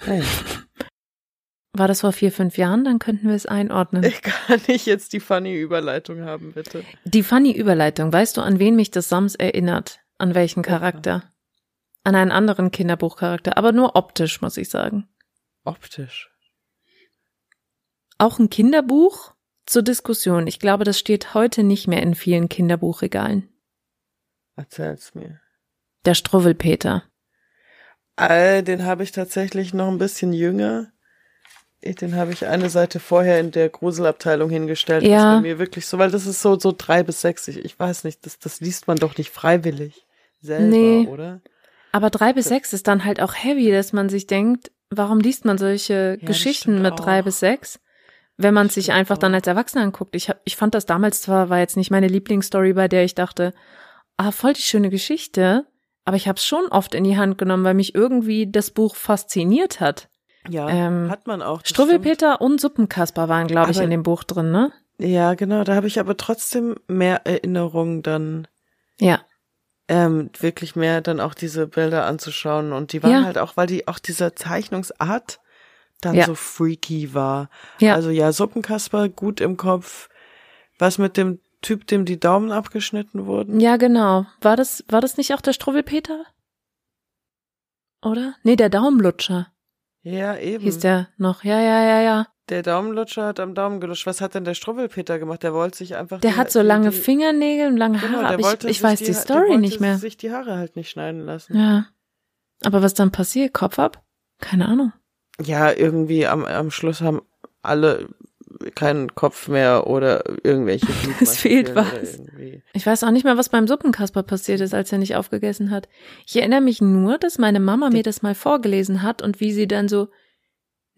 Naja. War das vor vier, fünf Jahren? Dann könnten wir es einordnen. Kann ich jetzt die funny Überleitung haben, bitte? Die funny Überleitung. Weißt du, an wen mich das Sams erinnert? An welchen Charakter? An einen anderen Kinderbuchcharakter, aber nur optisch, muss ich sagen. Optisch. Auch ein Kinderbuch zur Diskussion. Ich glaube, das steht heute nicht mehr in vielen Kinderbuchregalen. Erzähl's mir. Der Struwwelpeter. Äh, den habe ich tatsächlich noch ein bisschen jünger. Den habe ich eine Seite vorher in der Gruselabteilung hingestellt. Das Ja. ist bei mir wirklich so, weil das ist so, so drei bis sechs. Ich, ich weiß nicht, das, das liest man doch nicht freiwillig selber, Nee. oder? Aber drei bis sechs ist dann halt auch heavy, dass man sich denkt, warum liest man solche das Geschichten mit drei bis sechs, wenn man sich einfach dann als Erwachsener anguckt. Ich, hab, ich fand das damals zwar, war jetzt nicht meine Lieblingsstory, bei der ich dachte, ah, voll die schöne Geschichte, aber ich habe es schon oft in die Hand genommen, weil mich irgendwie das Buch fasziniert hat. Ja, Ähm, hat man auch. Struwwelpeter und Suppenkasper waren, glaube ich, in dem Buch drin, ne? Ja, genau. Da habe ich aber trotzdem mehr Erinnerungen dann Ja. ähm, wirklich mehr dann auch diese Bilder anzuschauen und die waren Ja. halt auch, weil die auch diese Zeichnungsart dann Ja. so freaky war. Ja. Also ja, Suppenkasper gut im Kopf. Was mit dem Typ, dem die Daumen abgeschnitten wurden? Ja, genau. War das, war das nicht auch der Struwwelpeter? Oder? Nee, der Daumenlutscher Ja, eben. hieß der noch. Ja, ja, ja, ja. Der Daumenlutscher hat am Daumen gelutscht. Was hat denn der Struwwelpeter gemacht? Der wollte sich einfach. Der die- hat so die- lange die, Fingernägel und lange Genau, Haare, der aber ich, ich weiß die, der Story wollte nicht mehr. sich die Haare halt nicht schneiden lassen. Ja. Aber was dann passiert? Kopf ab? Keine Ahnung. Ja, irgendwie am, am Schluss haben alle keinen Kopf mehr oder irgendwelche Es fehlt was. Ich weiß auch nicht mehr, was beim Suppenkasper passiert ist, als er nicht aufgegessen hat. Ich erinnere mich nur, dass meine Mama mir das mal vorgelesen hat und wie sie dann so,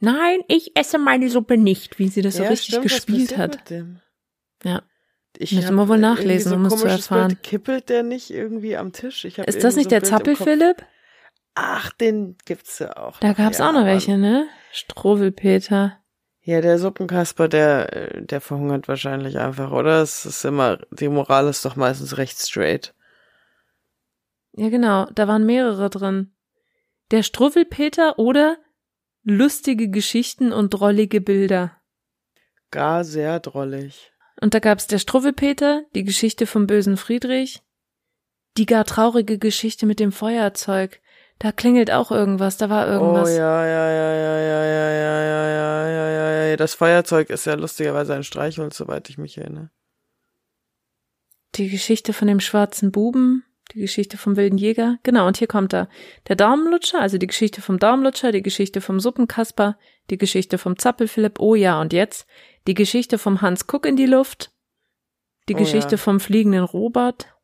nein, ich esse meine Suppe nicht, wie sie das so Ja, richtig stimmt, gespielt hat. Ja. Ich Müssen hab wir wohl nachlesen, so um es zu erfahren. Bild. Kippelt der nicht irgendwie am Tisch? Ist das nicht so der Kopf. Zappelphilipp? Ach, den gibt's ja auch. Da gab's ja, auch noch Mann. welche, ne? Struwelpeter. Ja, der Suppenkasper, der, der verhungert wahrscheinlich einfach, oder? Es ist immer, die Moral ist doch meistens recht straight. Ja, genau, da waren mehrere drin. Der Struwwelpeter oder lustige Geschichten und drollige Bilder. Gar sehr drollig. Und da gab's der Struwwelpeter, die Geschichte vom bösen Friedrich, die gar traurige Geschichte mit dem Feuerzeug. Da klingelt auch irgendwas, da war irgendwas. Oh ja, ja, ja, ja, ja, ja, ja, ja, ja, ja, ja, ja. Das Feuerzeug ist ja lustigerweise ein Streichholz, soweit ich mich erinnere. Die Geschichte von dem schwarzen Buben, die Geschichte vom wilden Jäger. Genau, und hier kommt er. Der Daumenlutscher, also die Geschichte vom Daumenlutscher, die Geschichte vom Suppenkasper, die Geschichte vom Zappelphilipp. Oh ja, und jetzt die Geschichte vom Hans Kuck in die Luft, die Oh Geschichte ja. vom fliegenden Robert.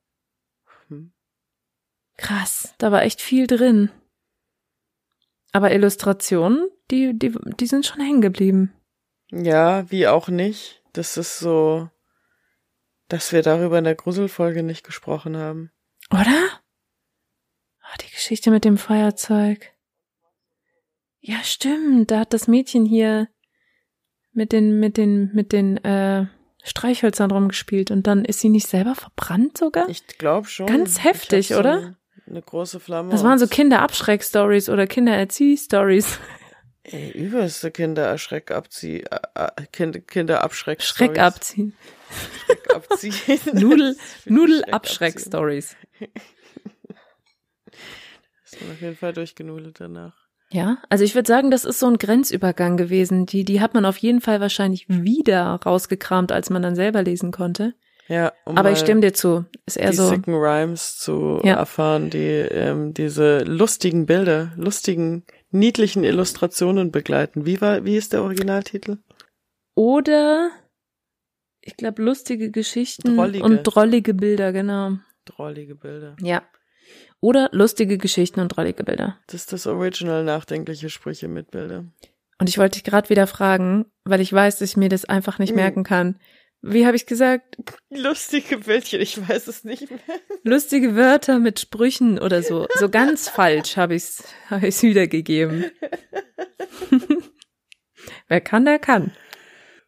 Krass, da war echt viel drin. Aber Illustrationen, die, die, die sind schon hängen geblieben. Ja, wie auch nicht. Das ist so, dass wir darüber in der Gruselfolge nicht gesprochen haben. Oder? Ah, die Geschichte mit dem Feuerzeug. Ja, stimmt. Da hat das Mädchen hier mit den, mit den, mit den, äh, Streichhölzern rumgespielt und dann ist sie nicht selber verbrannt sogar? Ich glaube schon. Ganz heftig, oder? Eine, große Flamme. das waren so Kinderabschreck-Stories oder Kindererzieh-Stories. Ey, übelste Kindererschreckabzieh, äh, äh, kind, Kinderabschreck. Schreck abziehen. abziehen. Nudel, Nudel-Abschreck-Stories. Ist man auf jeden Fall durchgenudelt danach. Ja, also ich würde sagen, das ist so ein Grenzübergang gewesen. Die, die hat man auf jeden Fall wahrscheinlich wieder rausgekramt, als man dann selber lesen konnte. Ja, um Aber ich stimme dir zu. Ist eher die so. sicken Rhymes zu Ja. erfahren, die ähm, diese lustigen Bilder, lustigen, niedlichen Illustrationen begleiten. Wie war, wie ist der Originaltitel? Oder ich glaube lustige Geschichten Drollige. und drollige Bilder, genau. Drollige Bilder. Ja. Oder lustige Geschichten und drollige Bilder. Das ist das Original nachdenkliche Sprüche mit Bilder. Und ich wollte dich gerade wieder fragen, weil ich weiß, dass ich mir das einfach nicht merken kann. Wie habe ich gesagt? Lustige Bildchen, ich weiß es nicht mehr. Lustige Wörter mit Sprüchen oder so. So ganz falsch habe ich es hab ich's wiedergegeben. Wer kann, der kann.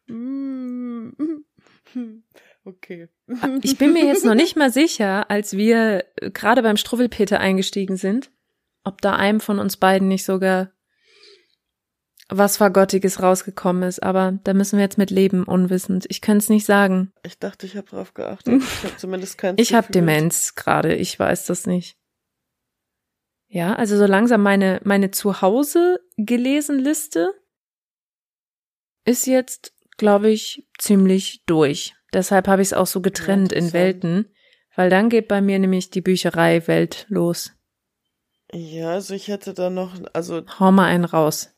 Okay. Ich bin mir jetzt noch nicht mal sicher, als wir gerade beim Struwwelpeter eingestiegen sind, ob da einem von uns beiden nicht sogar was Vergottiges rausgekommen ist. Aber da müssen wir jetzt mit leben, unwissend. Ich könnte es nicht sagen. Ich dachte, ich habe drauf geachtet. Ich habe zumindest kein Ich habe. Demenz gerade, ich weiß das nicht. Ja, also so langsam meine, meine Zuhause gelesen Liste ist jetzt, glaube ich, ziemlich durch. Deshalb habe ich es auch so getrennt in interessant. Welten, weil dann geht bei mir nämlich die Bücherei-Welt los. Ja, also ich hätte da noch, also Hau mal einen raus.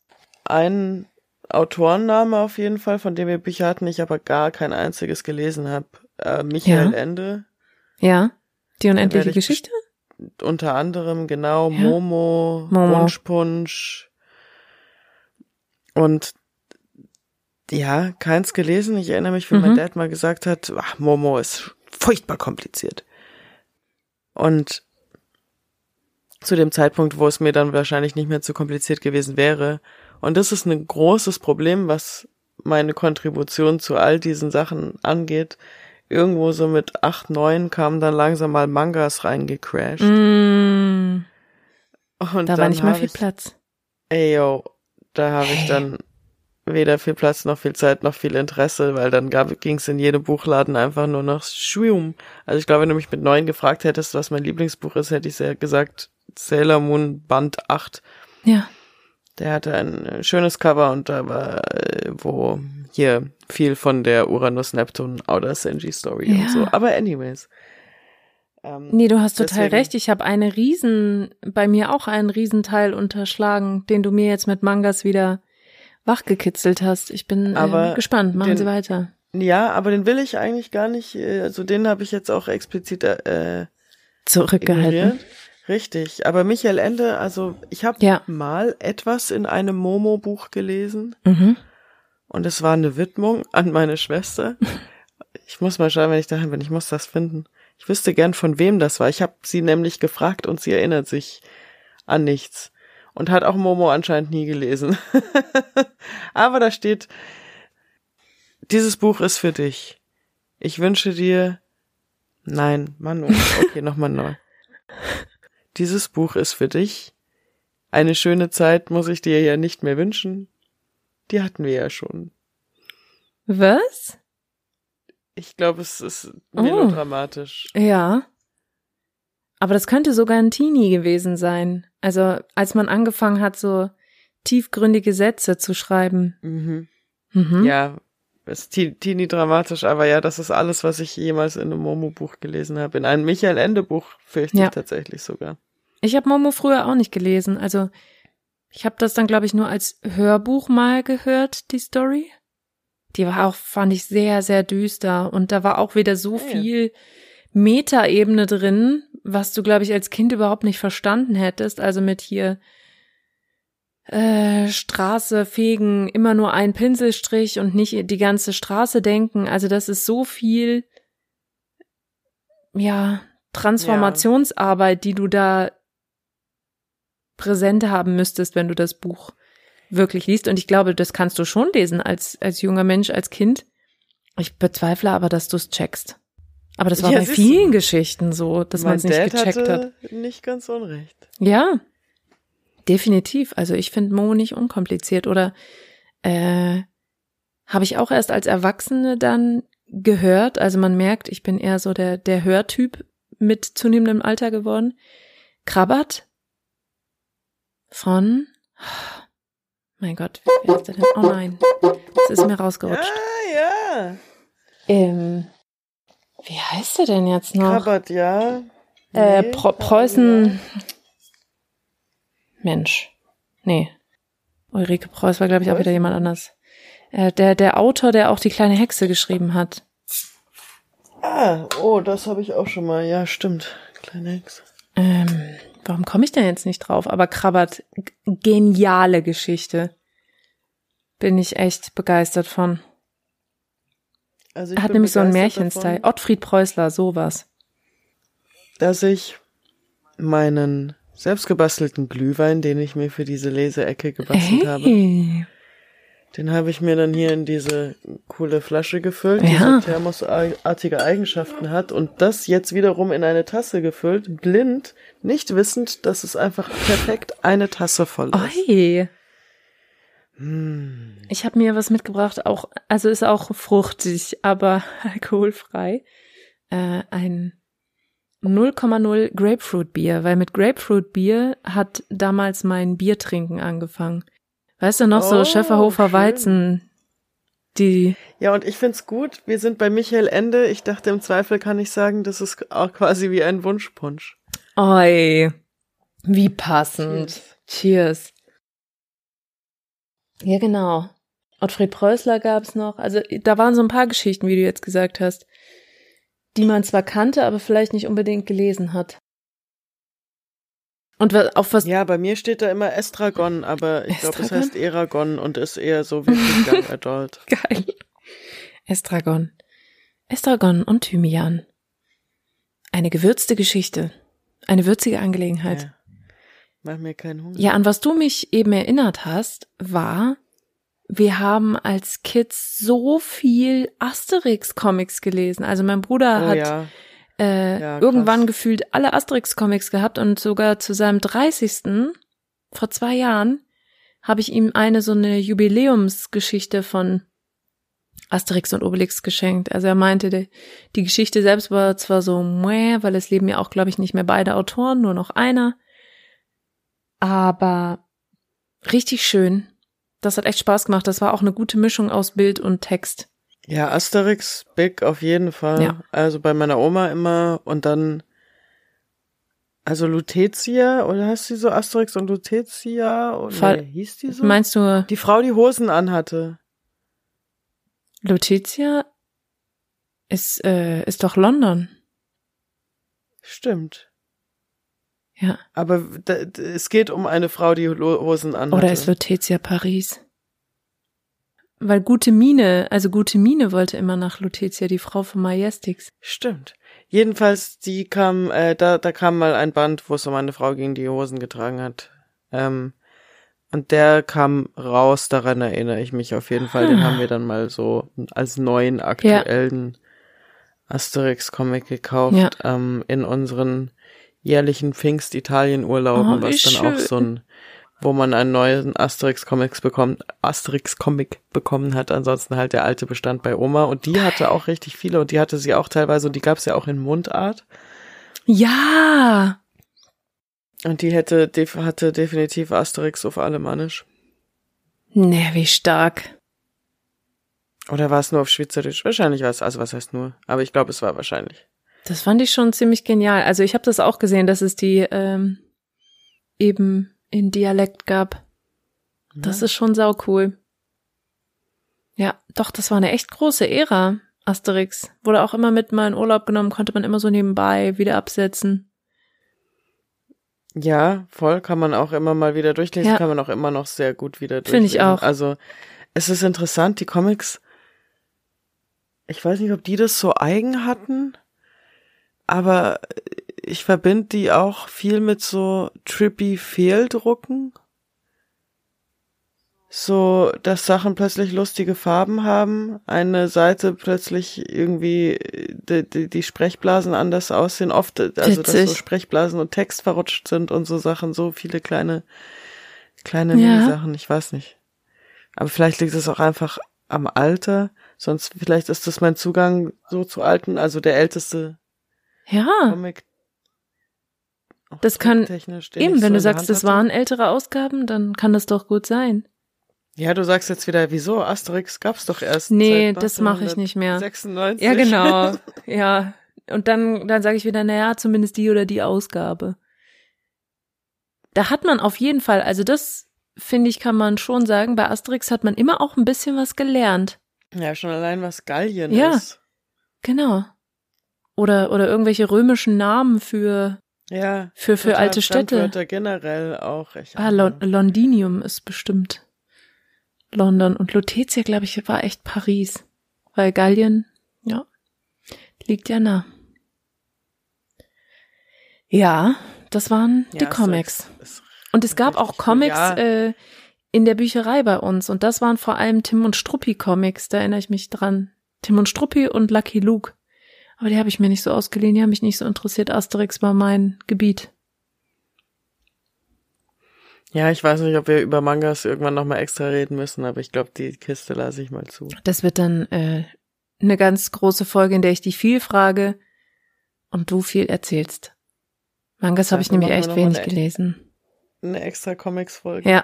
Einen Autorenname auf jeden Fall, von dem wir Bücher hatten, ich aber gar kein einziges gelesen habe. Äh, Michael Ja. Ende, Ja? Die unendliche ich Geschichte? unter anderem, genau, Ja. Momo, Momo. Wunschpunsch und ja, keins gelesen. Ich erinnere mich, wie mein Mhm. Dad mal gesagt hat, ach, Momo ist furchtbar kompliziert. Und zu dem Zeitpunkt, wo es mir dann wahrscheinlich nicht mehr zu kompliziert gewesen wäre. Und das ist ein großes Problem, was meine Kontribution zu all diesen Sachen angeht. Irgendwo so mit acht, neun kamen dann langsam mal Mangas reingecrashed. Mm, Und da war nicht mehr hab viel ich, Platz. Ey, yo, da habe ich Hey. dann weder viel Platz noch viel Zeit noch viel Interesse, weil dann ging es in jedem Buchladen einfach nur noch Schwium. Also ich glaube, wenn du mich mit neun gefragt hättest, was mein Lieblingsbuch ist, hätte ich sehr gesagt Sailor Moon Band 8. Ja. Der hatte ein äh, schönes Cover und da war, äh, wo hier viel von der Uranus Neptun Outer Senji Story Ja. und so. Aber anyways. Ähm, Nee, du hast total Deswegen- recht. Ich habe eine riesen, bei mir auch einen Riesenteil unterschlagen, den du mir jetzt mit Mangas wieder wachgekitzelt hast. Ich bin Aber äh, gespannt. Machen den- Sie weiter. Ja, aber den will ich eigentlich gar nicht, äh, also den habe ich jetzt auch explizit äh, Zurückgehalten. ignoriert. Richtig, aber Michael Ende, also ich habe Ja. mal etwas in einem Momo-Buch gelesen Mhm. und es war eine Widmung an meine Schwester. Ich muss mal schauen, wenn ich daheim bin, ich muss das finden. Ich wüsste gern, von wem das war. Ich habe sie nämlich gefragt und sie erinnert sich an nichts. Und hat auch Momo anscheinend nie gelesen. aber da steht, dieses Buch ist für dich. Ich wünsche dir, nein, Manu, okay, nochmal neu. Dieses Buch ist für dich. Eine schöne Zeit muss ich dir ja nicht mehr wünschen. Die hatten wir ja schon. Was? Ich glaube, es ist Oh. melodramatisch. Ja. Aber das könnte sogar ein Teenie gewesen sein. Also als man angefangen hat, so tiefgründige Sätze zu schreiben. Mhm. Mhm. Ja, es ist te- teeny dramatisch, aber ja, das ist alles, was ich jemals in einem Momo-Buch gelesen habe. In einem Michael Ende-Buch fürchte Ja. ich tatsächlich sogar. Ich habe Momo früher auch nicht gelesen. Also ich habe das dann, glaube ich, nur als Hörbuch mal gehört, die Story. Die war auch, fand ich, sehr, sehr düster. Und da war auch wieder so Ah, ja. viel Metaebene drin, was du, glaube ich, als Kind überhaupt nicht verstanden hättest. Also mit hier äh, Straße fegen, immer nur ein Pinselstrich und nicht die ganze Straße denken. Also das ist so viel, ja, Transformationsarbeit, die du da präsent haben müsstest, wenn du das Buch wirklich liest. Und ich glaube, das kannst du schon lesen als, als junger Mensch, als Kind. Ich bezweifle aber, dass du es checkst. Aber das war Ja, bei vielen Geschichten so, dass man es nicht Dad gecheckt hat. nicht ganz unrecht. Ja, definitiv. Also ich finde Mo nicht unkompliziert oder äh, habe ich auch erst als Erwachsene dann gehört. Also man merkt, ich bin eher so der der Hörtyp mit zunehmendem Alter geworden. Krabbert von mein Gott, wer ist der denn? Oh nein, das ist mir rausgerutscht. Ah, ja. Ähm, wie heißt der denn jetzt noch? Krabbert, ja. Äh, Nee, Pro Krabbert, Preußen. Mensch. Nee. Ulrike Preuß war, glaube ich, auch wieder jemand anders. Äh, der, der Autor, der auch die kleine Hexe geschrieben hat. Ah, oh, das habe ich auch schon mal. Ja, stimmt. Kleine Hexe. Ähm, warum komme ich denn jetzt nicht drauf? Aber Krabbert, geniale Geschichte. Bin ich echt begeistert von. Also Er hat nämlich so einen Märchenstyle. davon, Ottfried Preußler, sowas. Dass ich meinen selbstgebastelten Glühwein, den ich mir für diese Leseecke gebastelt habe, Hey. den habe ich mir dann hier in diese coole Flasche gefüllt, die Ja. so thermosartige Eigenschaften hat und das jetzt wiederum in eine Tasse gefüllt, blind, nicht wissend, dass es einfach perfekt eine Tasse voll ist. Oi. Hm. Ich habe mir was mitgebracht, auch, also ist auch fruchtig, aber alkoholfrei. Äh, ein 0,0 Grapefruit Bier, weil mit Grapefruit Bier hat damals mein Biertrinken angefangen. Weißt du noch, so Oh, Schäferhofer schön. Weizen, die, Ja, und ich find's gut. Wir sind bei Michael Ende. Ich dachte, im Zweifel kann ich sagen, das ist auch quasi wie ein Wunschpunsch. Oi, wie passend. Cheers. Ja, genau. Ottfried Preußler gab's noch. Also da waren so ein paar Geschichten, wie du jetzt gesagt hast, die man zwar kannte, aber vielleicht nicht unbedingt gelesen hat. Und auf was Ja, bei mir steht da immer Estragon, aber ich glaube, es heißt Eragon und ist eher so wirklich Young Adult. geil. Estragon. Estragon und Thymian. Eine gewürzte Geschichte. Eine würzige Angelegenheit. Ja. Mach mir keinen Hunger. Ja, an was du mich eben erinnert hast, war, wir haben als Kids so viel Asterix-Comics gelesen. Also mein Bruder oh hat ja. äh, Ja, irgendwann gefühlt alle Asterix-Comics gehabt und sogar zu seinem 30. vor zwei Jahren habe ich ihm eine so eine Jubiläumsgeschichte von Asterix und Obelix geschenkt. Also er meinte, die, die Geschichte selbst war zwar so meh, weil es leben ja auch, glaube ich, nicht mehr beide Autoren, nur noch einer. Aber richtig schön. Das hat echt Spaß gemacht. Das war auch eine gute Mischung aus Bild und Text. Ja, Asterix, Big auf jeden Fall. Ja. Also bei meiner Oma immer und dann Also Lutetia, oder heißt sie so Asterix und Lutetia? Oder Fall- hieß die so? Meinst du die Frau, die Hosen anhatte. Lutetia ist, äh, ist doch London. Stimmt. Ja. Aber es geht um eine Frau, die Hosen anhatte. Oder ist Lutetia Paris? Weil gute Mine, also gute Mine wollte immer nach Lutetia, die Frau von Majestix. Stimmt. Jedenfalls, die kam, äh, da, da kam mal ein Band, wo es um eine Frau ging, die Hosen getragen hat. Ähm, und der kam raus, daran erinnere ich mich auf jeden Fall. Den Ah. haben wir dann mal so als neuen aktuellen Asterix-Comic gekauft, Ja. ähm, in unseren jährlichen Pfingst-Italien-Urlauben, Oh, was dann auch schön. so ein, wo man einen neuen Asterix-Comics bekommt, Asterix-Comic bekommen hat, ansonsten halt der alte bestand bei Oma und die hatte auch richtig viele und die hatte sie auch teilweise und die gab's ja auch in Mundart Ja! Und die hätte, hatte definitiv Asterix auf Alemannisch. Ne, wie stark. Oder war es nur auf Schweizerisch? Wahrscheinlich war es, also was heißt nur, aber ich glaube, es war wahrscheinlich. Das fand ich schon ziemlich genial. Also ich habe das auch gesehen, dass es die ähm, eben in Dialekt gab. Das Ja. ist schon sau cool. Ja, doch, das war eine echt große Ära, Asterix. Wurde auch immer mit mal in Urlaub genommen, konnte man immer so nebenbei wieder absetzen. Ja, voll, kann man auch immer mal wieder durchlesen, Ja. kann man auch immer noch sehr gut wieder durchlesen. Finde ich auch. Also, es ist interessant, die Comics, ich weiß nicht, ob die das so eigen hatten, aber ich verbinde die auch viel mit so trippy Fehldrucken. So, dass Sachen plötzlich lustige Farben haben, eine Seite plötzlich irgendwie die, die, die Sprechblasen anders aussehen, oft, also dass so Witzig. Sprechblasen und Text verrutscht sind und so Sachen, so viele kleine, kleine Ja. Mini-Sachen, ich weiß nicht. Aber vielleicht liegt es auch einfach am Alter, sonst vielleicht ist das mein Zugang so zu alten, also der älteste Ja, Comic. Das kann- eben, so wenn du sagst, das waren ältere Ausgaben, dann kann das doch gut sein. Ja, du sagst jetzt wieder, wieso? Asterix gab's doch erst. Nee, das mache ich nicht mehr. 96. Ja, genau. Ja. Und dann, dann sage ich wieder, naja, zumindest die oder die Ausgabe. Da hat man auf jeden Fall, also das finde ich, kann man schon sagen, bei Asterix hat man immer auch ein bisschen was gelernt. Ja, schon allein was Gallien Ja. ist. Genau. Oder, oder irgendwelche römischen Namen für, Ja. für, für alte Städte. Fremdwörter generell auch. Ich, Ah, Lon Londinium ist bestimmt London. Und Lutetia, glaube ich, war echt Paris. Weil Gallien, ja, liegt ja nah. Ja, das waren Ja, die ist Comics. halt- ist- Und es gab auch Comics ja. äh, in der Bücherei bei uns. Und das waren vor allem Tim und Struppi Comics. Da erinnere ich mich dran. Tim und Struppi und Lucky Luke. Aber die habe ich mir nicht so ausgeliehen. Die haben mich nicht so interessiert. Asterix war mein Gebiet. Ja, ich weiß nicht, ob wir über Mangas irgendwann nochmal extra reden müssen, aber ich glaube, die Kiste lasse ich mal zu. Das wird dann äh, eine ganz große Folge, in der ich dich viel frage und du viel erzählst. Mangas habe ich nämlich echt wenig eine- gelesen. Eine extra Comics-Folge. Ja.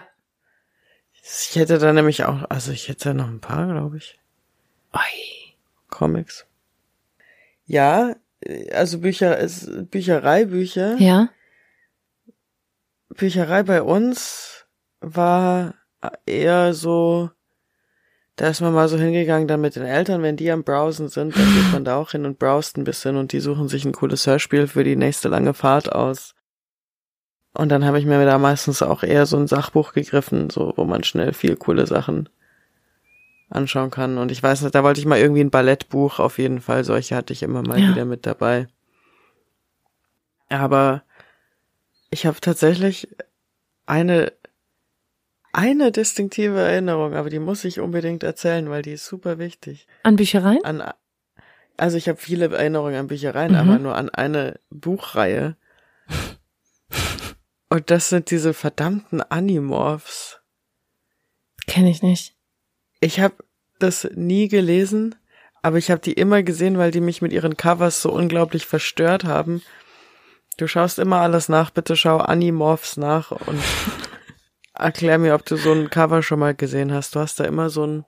Ich hätte da nämlich auch, also ich hätte da noch ein paar, glaube ich. Oi. Comics. Ja, äh, also Bücher, Büchereibücher. Ja. Bücherei bei uns war eher so, da ist man mal so hingegangen dann mit den Eltern, wenn die am Browsen sind, dann geht man da auch hin und browst ein bisschen und die suchen sich ein cooles Hörspiel für die nächste lange Fahrt aus. Und dann habe ich mir da meistens auch eher so ein Sachbuch gegriffen, so wo man schnell viel coole Sachen anschauen kann. Und ich weiß nicht, da wollte ich mal irgendwie ein Ballettbuch, auf jeden Fall, solche hatte ich immer mal Ja. wieder mit dabei. Aber ich habe tatsächlich eine eine distinktive Erinnerung, aber die muss ich unbedingt erzählen, weil die ist super wichtig. An Büchereien? An also ich habe viele Erinnerungen an Büchereien, Mhm. aber nur an eine Buchreihe. Und das sind diese verdammten Animorphs. Kenne ich nicht. Ich habe das nie gelesen, aber ich habe die immer gesehen, weil die mich mit ihren Covers so unglaublich verstört haben. Du schaust immer alles nach, bitte schau Animorphs nach und erklär mir, ob du so ein Cover schon mal gesehen hast. Du hast da immer so einen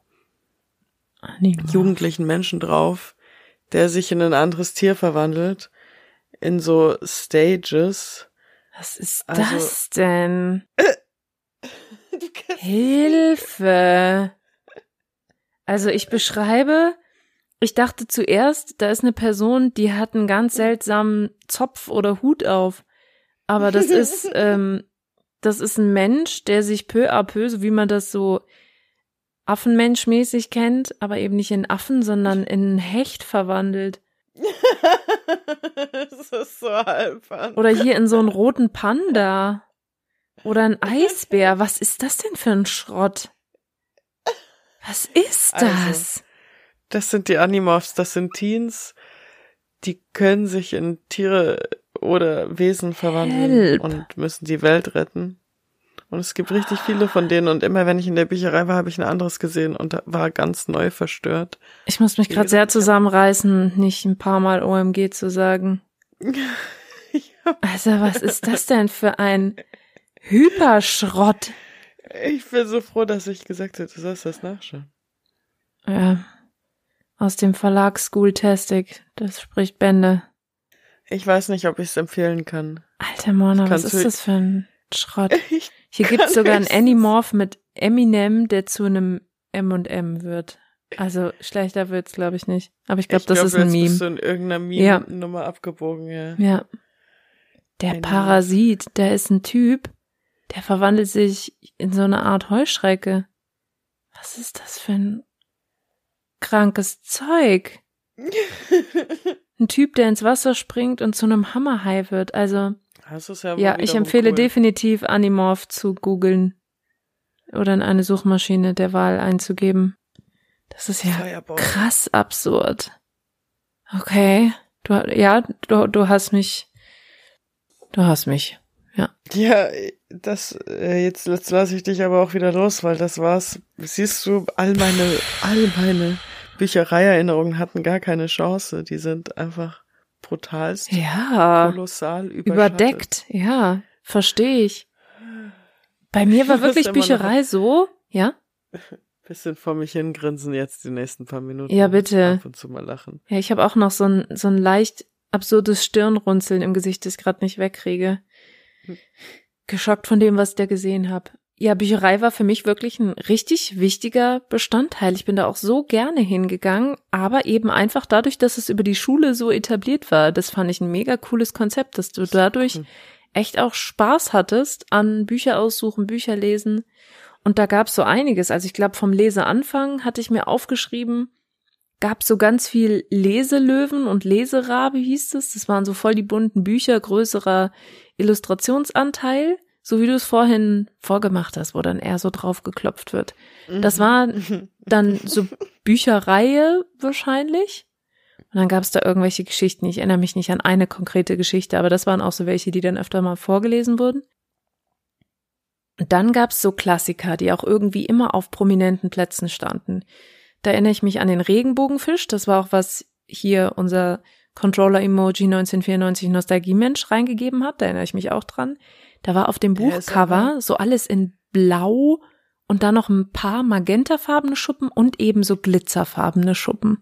Anima. jugendlichen Menschen drauf, der sich in ein anderes Tier verwandelt, in so Stages Was ist Also- das denn? Hilfe. Also ich beschreibe, ich dachte zuerst, da ist eine Person, die hat einen ganz seltsamen Zopf oder Hut auf. Aber das ist, ähm, das ist ein Mensch, der sich peu à peu, so wie man das so Affenmenschmäßig kennt, aber eben nicht in Affen, sondern in einen Hecht verwandelt. das ist so albern. Oder hier in so einen roten Panda. Oder ein Eisbär. Was ist das denn für ein Schrott? Was ist Also, das? Sind die Animorphs, das sind Teens, die können sich in Tiere oder Wesen verwandeln Help. und müssen die Welt retten. Und es gibt richtig viele von denen und immer wenn ich in der Bücherei war, habe ich ein anderes gesehen und war ganz neu verstört. Ich muss mich gerade sehr zusammenreißen, nicht ein paar Mal OMG zu sagen. Also, was ist das denn für ein Hyperschrott? Ich bin so froh, dass ich gesagt habe, du sollst das nachschauen. Ja, aus dem Verlag Schooltastic. Das spricht Bände. Ich weiß nicht, ob ich es empfehlen kann. Alter Mona, was ist das für ein Schrott? Ich, Hier gibt's sogar einen höchstens- Animorph mit Eminem, der zu einem M&M wird. Also schlechter wird's, glaube ich, nicht. Aber ich glaube, das glaub, ist ein jetzt bist Meme. du in irgendeiner Ja. Meme-Nummer abgebogen, ja. Ja. Der Animorph. Parasit, der ist ein Typ, der verwandelt sich in so eine Art Heuschrecke. Was ist das für ein krankes Zeug? Ein Typ, der ins Wasser springt und zu einem Hammerhai wird. Also, ja ja, ich empfehle cool. definitiv Animorph zu googeln oder in eine Suchmaschine der Wahl einzugeben. Das ist ja Fireball. krass absurd. Okay, du, ja, du, du hast mich, du hast mich. Ja, das äh, jetzt, jetzt lasse ich dich aber auch wieder los, weil das war's. Siehst du, all meine, all meine Büchereierinnerungen hatten gar keine Chance. Die sind einfach brutalst, Ja, kolossal überdeckt, ja, verstehe ich. Bei mir war wirklich Bücherei so, ja? Bisschen vor mich hingrinsen jetzt die nächsten paar Minuten. Ja, bitte. Ab und zu mal lachen. Ja, ich habe auch noch so ein, so ein leicht absurdes Stirnrunzeln im Gesicht, das ich gerade nicht wegkriege. Geschockt von dem, was ich da gesehen habe. Ja, Bücherei war für mich wirklich ein richtig wichtiger Bestandteil. Ich bin da auch so gerne hingegangen, aber eben einfach dadurch, dass es über die Schule so etabliert war. Das fand ich ein mega cooles Konzept, dass du dadurch echt auch Spaß hattest an Bücher aussuchen, Bücher lesen. Und da gab's so einiges. Also ich glaube, vom Leseanfang hatte ich mir aufgeschrieben, gab so ganz viel Leselöwen und Leserabe hieß es. Das waren so voll die bunten Bücher, größerer Illustrationsanteil, so wie du es vorhin vorgemacht hast, wo dann eher so drauf geklopft wird. Das war dann so Bücherreihe wahrscheinlich. Und dann gab es da irgendwelche Geschichten. Ich erinnere mich nicht an eine konkrete Geschichte, aber das waren auch so welche, die dann öfter mal vorgelesen wurden. Und dann gab es so Klassiker, die auch irgendwie immer auf prominenten Plätzen standen. Da erinnere ich mich an den Regenbogenfisch. Das war auch was hier unser Controller-Emoji 1994 Nostalgie-Mensch reingegeben hat. Da erinnere ich mich auch dran. Da war auf dem Buchcover so alles in Blau und dann noch ein paar magentafarbene Schuppen und ebenso glitzerfarbene Schuppen.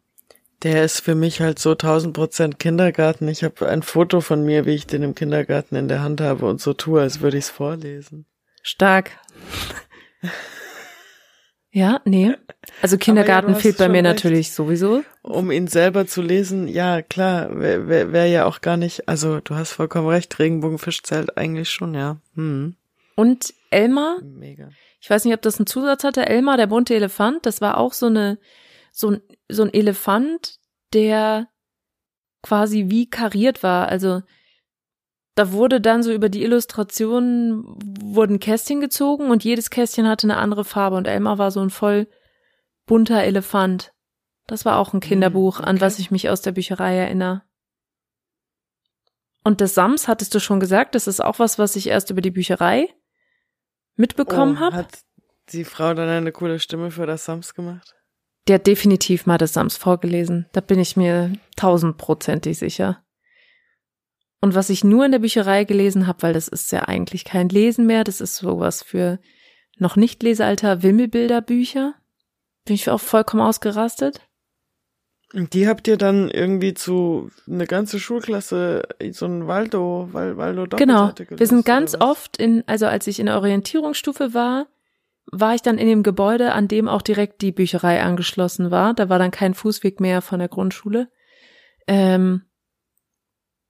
Der ist für mich halt so 1000 Prozent Kindergarten. Ich habe ein Foto von mir, wie ich den im Kindergarten in der Hand habe und so tue, als würde ich es vorlesen. Stark. Ja, nee. Also Kindergarten hast fehlt bei mir recht. natürlich sowieso. Um ihn selber zu lesen, ja klar, wäre wär, wär ja auch gar nicht, also du hast vollkommen recht, Regenbogenfisch zählt eigentlich schon, ja. Hm, Und Elmar, mega. ich weiß nicht, ob das einen Zusatz hatte, Elmar, der bunte Elefant, das war auch so eine, so ein, so ein Elefant, der quasi wie kariert war. Also da wurde dann so über die Illustrationen wurden Kästchen gezogen und jedes Kästchen hatte eine andere Farbe und Elmar war so ein voll bunter Elefant. Das war auch ein Kinderbuch, an okay. was ich mich aus der Bücherei erinnere. Und das Sams, hattest du schon gesagt, das ist auch was, was ich erst über die Bücherei mitbekommen Oh, habe. Hat die Frau dann eine coole Stimme für das Sams gemacht? Der hat definitiv mal das Sams vorgelesen. Da bin ich mir tausendprozentig sicher. Und was ich nur in der Bücherei gelesen habe, weil das ist ja eigentlich kein Lesen mehr, das ist sowas für noch nicht Lesealter Wimmelbilderbücher. Bin ich auch vollkommen ausgerastet. Die habt ihr dann irgendwie zu eine ganze Schulklasse so ein Waldo, Wal, Waldo Genau. Wir sind ganz oft in, also als ich in der Orientierungsstufe war, war ich dann in dem Gebäude, an dem auch direkt die Bücherei angeschlossen war. Da war dann kein Fußweg mehr von der Grundschule. Ähm,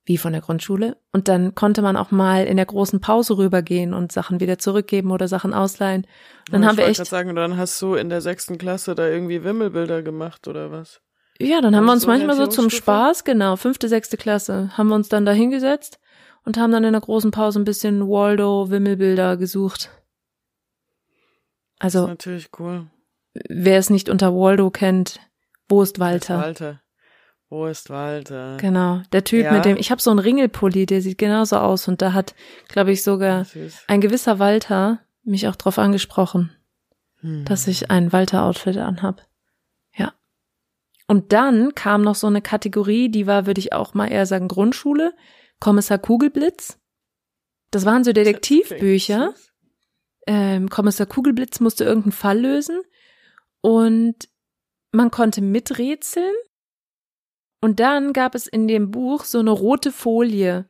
wie von der Grundschule. Und dann konnte man auch mal in der großen Pause rübergehen und Sachen wieder zurückgeben oder Sachen ausleihen. Dann Aber haben ich wir wollte echt, grad sagen, dann hast du in der sechsten Klasse da irgendwie Wimmelbilder gemacht oder was? ja, dann haben wir uns so manchmal so zum? Spaß, genau, fünfte, sechste Klasse, haben wir uns dann da hingesetzt und haben dann in der großen Pause ein bisschen Waldo-Wimmelbilder gesucht. Das Also ist natürlich cool. wer es nicht unter Waldo kennt, wo ist Walter? Walter. Wo ist Walter? Genau, der Typ Ja. mit dem, ich habe so einen Ringelpulli, der sieht genauso aus und da hat, glaube ich, sogar Süß. ein gewisser Walter mich auch drauf angesprochen, Hm. dass ich ein Walter-Outfit anhab. Ja. Und dann kam noch so eine Kategorie, die war, würde ich auch mal eher sagen, Grundschule, Kommissar Kugelblitz. Das waren so Detektivbücher. Ähm, Kommissar Kugelblitz musste irgendeinen Fall lösen und man konnte miträtseln. Und dann gab es in dem Buch so eine rote Folie.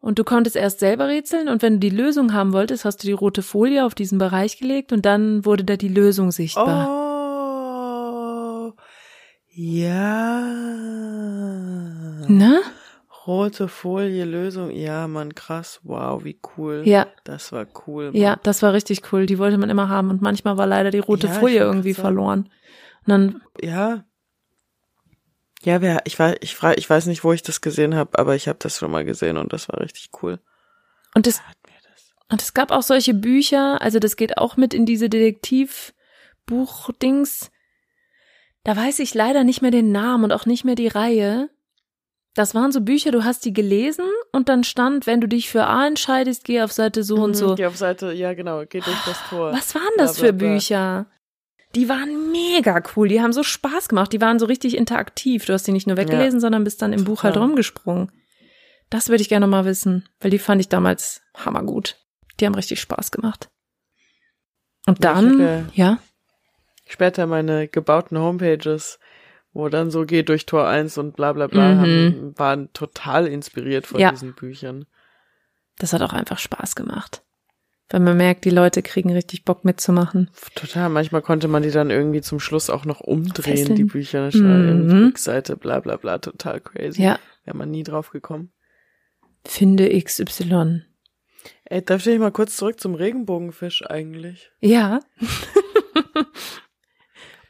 Und du konntest erst selber rätseln und wenn du die Lösung haben wolltest, hast du die rote Folie auf diesen Bereich gelegt und dann wurde da die Lösung sichtbar. Oh. Ja. Ne? Rote Folie, Lösung. Ja, Mann, krass. Wow, wie cool. Ja, Das war cool. Mann. ja, das war richtig cool. Die wollte man immer haben und manchmal war leider die rote Ja, Folie irgendwie verloren. Und dann, Ja. Ja, wer, ich weiß, ich frage, ich weiß nicht, wo ich das gesehen habe, aber ich habe das schon mal gesehen und das war richtig cool. und das. Und es gab auch solche Bücher, also das geht auch mit in diese Detektivbuch-Dings. Da weiß ich leider nicht mehr den Namen und auch nicht mehr die Reihe. Das waren so Bücher, du hast die gelesen und dann stand, wenn du dich für A entscheidest, geh auf Seite so und Mhm, so. Geh auf Seite, ja genau, geht durch das Tor. Was waren das für. Bücher? Die waren mega cool, die haben so Spaß gemacht, die waren so richtig interaktiv. Du hast die nicht nur weggelesen, sondern bist dann im Buch halt rumgesprungen. Das würde ich gerne mal wissen, weil die fand ich damals hammergut. Die haben richtig Spaß gemacht. Und Ja, dann, hab ja, Später meine gebauten Homepages, wo dann so geht durch Tor 1 und bla bla bla, Mhm. haben, waren total inspiriert von Ja. diesen Büchern. das hat auch einfach Spaß gemacht. Weil man merkt, die Leute kriegen richtig Bock mitzumachen. Total, manchmal konnte man die dann irgendwie zum Schluss auch noch umdrehen, Fesseln. die Bücher. Mhm. Mhm. Rückseite, bla bla bla, total crazy. Ja, Wäre man nie drauf gekommen. finde XY. Ey, darf ich mal kurz zurück zum Regenbogenfisch eigentlich? Ja.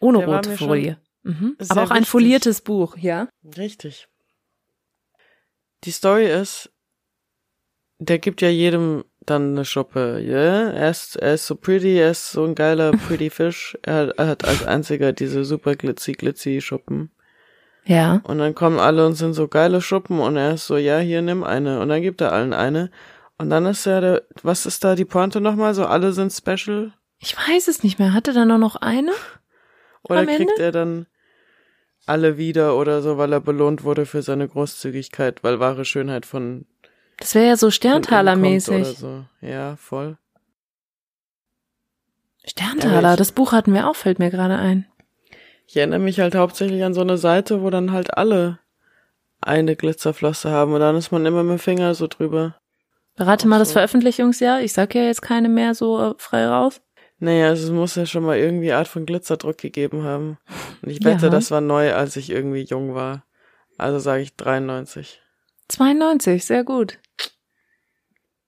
Ohne Der rote Folie. Mhm. Aber auch ein wichtig. foliertes Buch, ja. Richtig. Die Story ist, der gibt ja jedem dann eine Schuppe, ja? Er ist, er ist so pretty, er ist so ein geiler pretty Fisch. Er hat, er hat als einziger diese super glitzy glitzy Schuppen. Ja. Und dann kommen alle und sind so geile Schuppen und er ist so, ja, hier nimm eine. Und dann gibt er allen eine. Und dann ist er der, was ist da die Pointe nochmal? So alle sind special? Ich weiß es nicht mehr. Hatte da nur noch eine? Oder kriegt Ende? er dann alle wieder oder so, weil er belohnt wurde für seine Großzügigkeit, weil wahre Schönheit von Das wäre ja so Sterntaler-mäßig. so. Ja, voll. Sterntaler, Ja, das Buch hatten wir auch, fällt mir gerade ein. Ich erinnere mich halt hauptsächlich an so eine Seite, wo dann halt alle eine Glitzerflosse haben und dann ist man immer mit dem Finger so drüber. Berate mal das so. Veröffentlichungsjahr. Ich sag ja jetzt keine mehr so äh, frei raus. Naja, also es muss ja schon mal irgendwie Art von Glitzerdruck gegeben haben. Und ich wette, Ja. das war neu, als ich irgendwie jung war. Also sage ich 93. 92, sehr gut.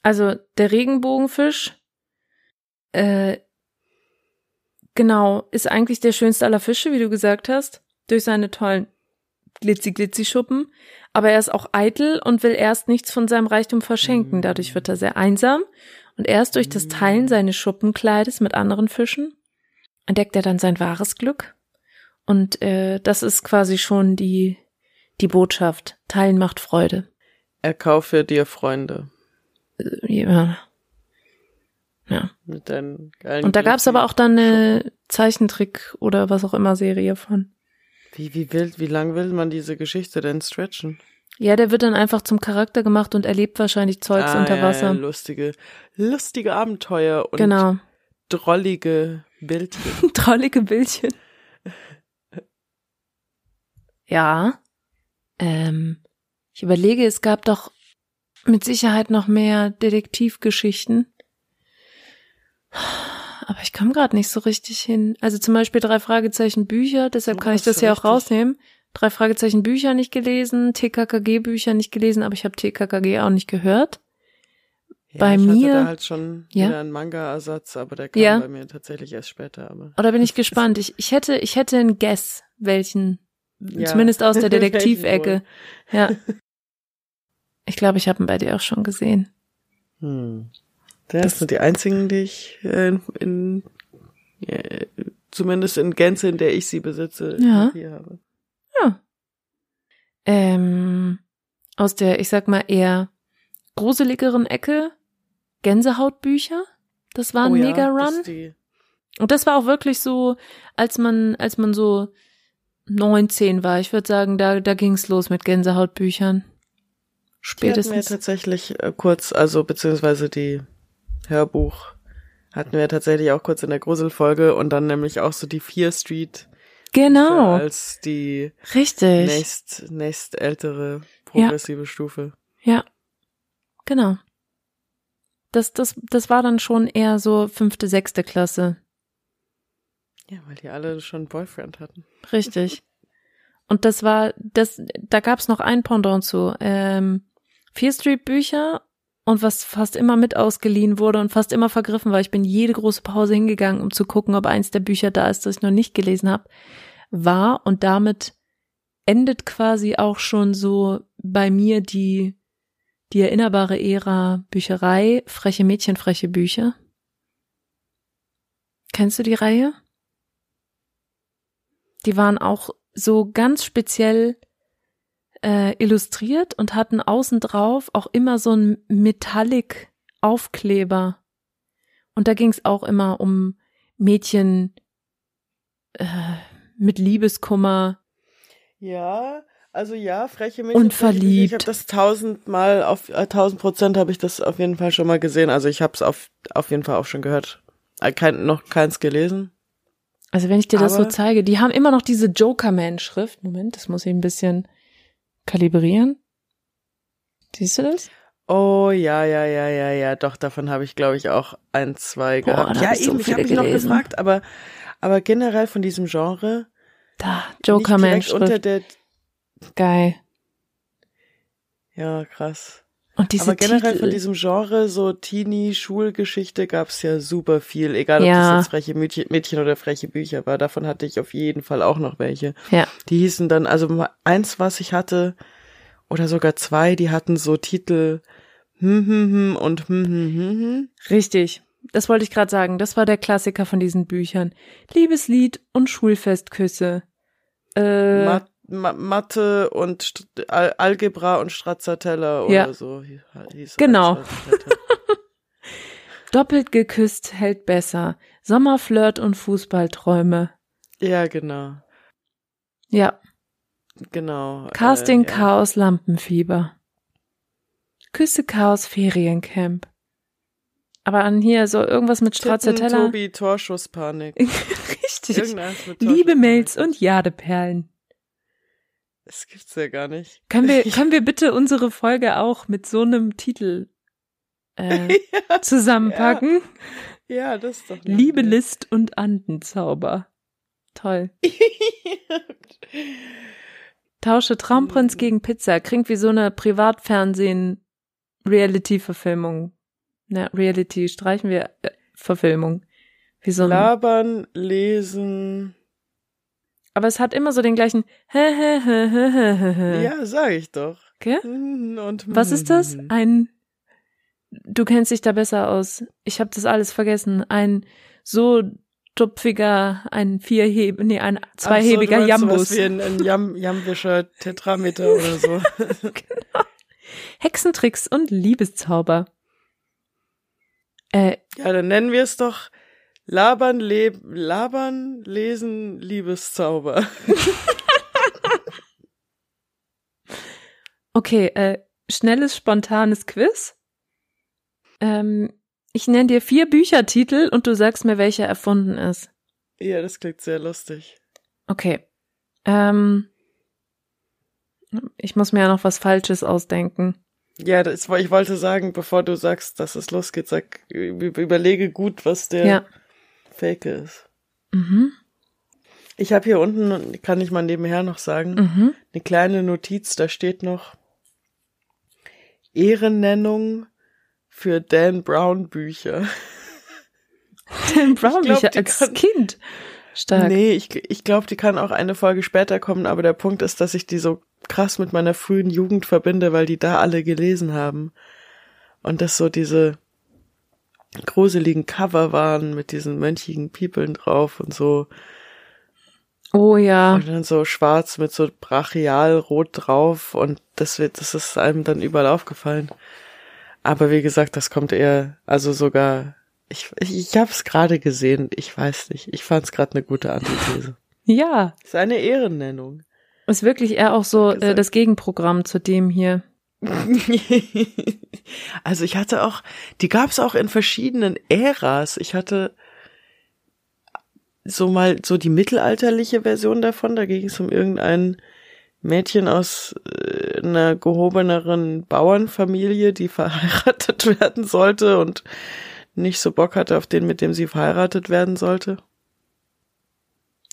Also der Regenbogenfisch, äh, genau, ist eigentlich der schönste aller Fische, wie du gesagt hast, durch seine tollen glitzy-glitzy-Schuppen. Aber er ist auch eitel und will erst nichts von seinem Reichtum verschenken. Dadurch wird er sehr einsam. Und erst durch das Teilen seines Schuppenkleides mit anderen Fischen entdeckt er dann sein wahres Glück. Und äh, das ist quasi schon die, die Botschaft. Teilen macht Freude. Erkaufe dir Freunde. Ja. Ja. Mit deinen geilen Und da gab's aber auch dann eine Zeichentrick oder was auch immer Serie von. Wie, wie wild, wie lang will man diese Geschichte denn stretchen? Ja, der wird dann einfach zum Charakter gemacht und erlebt wahrscheinlich Zeugs Ah, unter Wasser. Ja, lustige, lustige Abenteuer und genau. drollige Bildchen. Trollige Bildchen. Ja. Ähm, ich überlege, es gab doch mit Sicherheit noch mehr Detektivgeschichten. Aber ich komme gerade nicht so richtig hin. Also zum Beispiel drei Fragezeichen Bücher, deshalb kann ich das ja auch rausnehmen. Drei Fragezeichen Bücher nicht gelesen, TKKG Bücher nicht gelesen, aber ich habe TKKG auch nicht gehört. Ja, Bei ich mir- hatte da halt schon Ja. wieder einen Manga-Ersatz, aber der kam Ja. bei mir tatsächlich erst später. Aber Oder bin ich gespannt? Ich, ich hätte, ich hätte einen Guess, welchen, Ja. zumindest aus der Detektivecke. Ja. Ich glaube, ich habe ihn bei dir auch schon gesehen. Hm. Das, Das- sind die einzigen, die ich äh, in, äh, zumindest in Gänze, in der ich sie besitze, Ja. hier habe. Ja. Ähm, aus der, ich sag mal, eher gruseligeren Ecke, Gänsehautbücher. Das war ein Oh ja, mega das Run. die- Und das war auch wirklich so, als man, als man so 19 war. Ich würde sagen, da, da ging's los mit Gänsehautbüchern. Die hatten wir Spätestens. tatsächlich äh, kurz, also beziehungsweise die Hörbuch hatten wir tatsächlich auch kurz in der Gruselfolge und dann nämlich auch so die Fear Street Genau. als die Richtig. nächst, nächst ältere progressive Stufe. Ja. Genau. Das, das, das war dann schon eher so fünfte, sechste Klasse. Ja, weil die alle schon einen Boyfriend hatten. Richtig. Und das war, das, da gab's noch ein Pendant zu. Ähm, Fear Street Bücher und was fast immer mit ausgeliehen wurde und fast immer vergriffen war. Ich bin jede große Pause hingegangen, um zu gucken, ob eins der Bücher da ist, das ich noch nicht gelesen habe, war und damit endet quasi auch schon so bei mir die, die erinnerbare Ära Bücherei, freche Mädchen, freche Bücher. Kennst du die Reihe? Die waren auch so ganz speziell äh, illustriert und hatten außen drauf auch immer so einen Metallic Aufkleber. Und da ging es auch immer um Mädchen äh, mit Liebeskummer. Ja, also ja, freche Mädchen. Und Bücher. Ich verliebt. habe das tausendmal auf äh, tausend Prozent habe ich das auf jeden Fall schon mal gesehen. Also ich habe es auf auf jeden Fall auch schon gehört. Äh, Kein, noch keins gelesen. Also wenn ich dir das so zeige, die haben immer noch diese Jokerman-Schrift. Moment, das muss ich ein bisschen kalibrieren. Siehst du das? Oh ja, ja, ja, ja, ja. Doch davon habe ich glaube ich auch ein, zwei Boah, gehabt. ja, ich so eben. ich habe mich noch gefragt, aber aber generell von diesem Genre Da, nicht direkt unter der. Geil. Ja, krass. Und diese aber generell Titel. von diesem Genre, so Teenie-Schulgeschichte, gab's ja super viel. Egal, ob Ja. das jetzt freche Mädchen, Mädchen oder freche Bücher war. Davon hatte ich auf jeden Fall auch noch welche. Ja. Die hießen dann, also eins, was ich hatte, oder sogar zwei, die hatten so Titel hm, hm, hm und hm, hm, hm, hm. Richtig. Das wollte ich gerade sagen. Das war der Klassiker von diesen Büchern. Liebeslied und Schulfestküsse. Äh, Mathe und St Al Algebra und Stracciatella oder Ja. so. hi- hieß Genau. Doppelt geküsst hält besser. Sommerflirt und Fußballträume. ja, genau. Ja. Genau. Casting äh, ja. Chaos Lampenfieber. Küsse Chaos Feriencamp. Aber an hier so irgendwas mit Stracciatella. Tobi, Torschusspanik. Richtig. Liebe. Mails und Jadeperlen. Das gibt's ja gar nicht. Können wir, können wir bitte unsere Folge auch mit so einem Titel äh, zusammenpacken? Ja, das ist doch. Liebe Idee. List und Andenzauber. Toll. Tausche Traumprinz Mhm. gegen Pizza. Klingt wie so eine Privatfernsehen-Reality-Verfilmung. Na, Reality streichen wir äh, Verfilmung. Wie so ein, Labern, lesen. Aber es hat immer so den gleichen Ja, sag ich doch. Okay? Mhm, Und Was ist das? mhm. Ein Du kennst dich da besser aus. Ich habe das alles vergessen. Ein so tupfiger, ein vierheb, nee, ein zweihebiger so, Jambus. sowas Wie ein, ein Jam, Jamwischer Tetrameter oder so. Hexentricks und Liebeszauber. Äh, ja, dann nennen wir es doch Labern, leb, Labern, Lesen, Liebeszauber. okay, äh, schnelles, spontanes Quiz. Ähm, ich nenne dir vier Büchertitel und du sagst mir, welcher erfunden ist. ja, das klingt sehr lustig. Okay. Ähm, Ich muss mir ja noch was Falsches ausdenken. Ja, das, ich wollte sagen, bevor du sagst, dass es losgeht, sag, überlege gut, was der ja. Fake ist. Mhm. Ich habe hier unten, kann ich mal nebenher noch sagen, mhm. eine kleine Notiz, da steht noch Ehrennennung für Dan Brown Bücher. Dan Brown glaub, Bücher als kann, Kind. Stark. Nee, ich, ich glaube, die kann auch eine Folge später kommen, aber der Punkt ist, dass ich die so krass mit meiner frühen Jugend verbinde, weil die da alle gelesen haben. Und das so diese gruseligen Cover waren mit diesen mönchigen People drauf und so. Oh ja. Und dann so schwarz mit so brachial rot drauf und das wird, das ist einem dann überall aufgefallen. Aber wie gesagt, das kommt eher, also sogar, ich, ich, ich habe es gerade gesehen, ich weiß nicht, ich fand es gerade eine gute Antithese. ja. Ist eine Ehrennennung. Ist wirklich eher auch so äh, das Gegenprogramm zu dem hier. also ich hatte auch, die gab es auch in verschiedenen Äras. Ich hatte so mal so die mittelalterliche Version davon. Da ging es um irgendein Mädchen aus äh, einer gehobeneren Bauernfamilie, die verheiratet werden sollte und nicht so Bock hatte auf den, mit dem sie verheiratet werden sollte.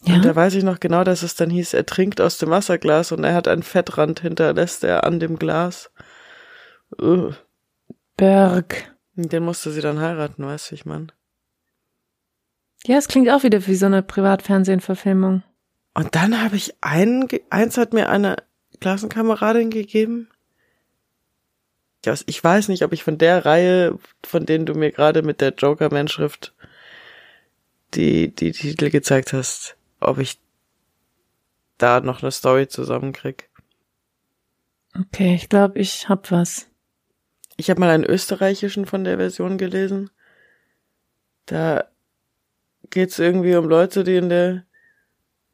Ja. Und da weiß ich noch genau, dass es dann hieß, er trinkt aus dem Wasserglas und er hat einen Fettrand hinterlässt er an dem Glas. Uh. Berg. Den musste sie dann heiraten, weißt du, ich mein. Ja, es klingt auch wieder wie so eine Privatfernsehen-Verfilmung. Und dann habe ich einen, eins hat mir eine Klassenkameradin gegeben. Ich weiß nicht, ob ich von der Reihe, von denen du mir gerade mit der Joker-Man-Schrift die, die Titel gezeigt hast, ob ich da noch eine Story zusammenkrieg. Okay, ich glaube, ich hab was. Ich habe mal einen österreichischen von der Version gelesen. Da geht's irgendwie um Leute, die in der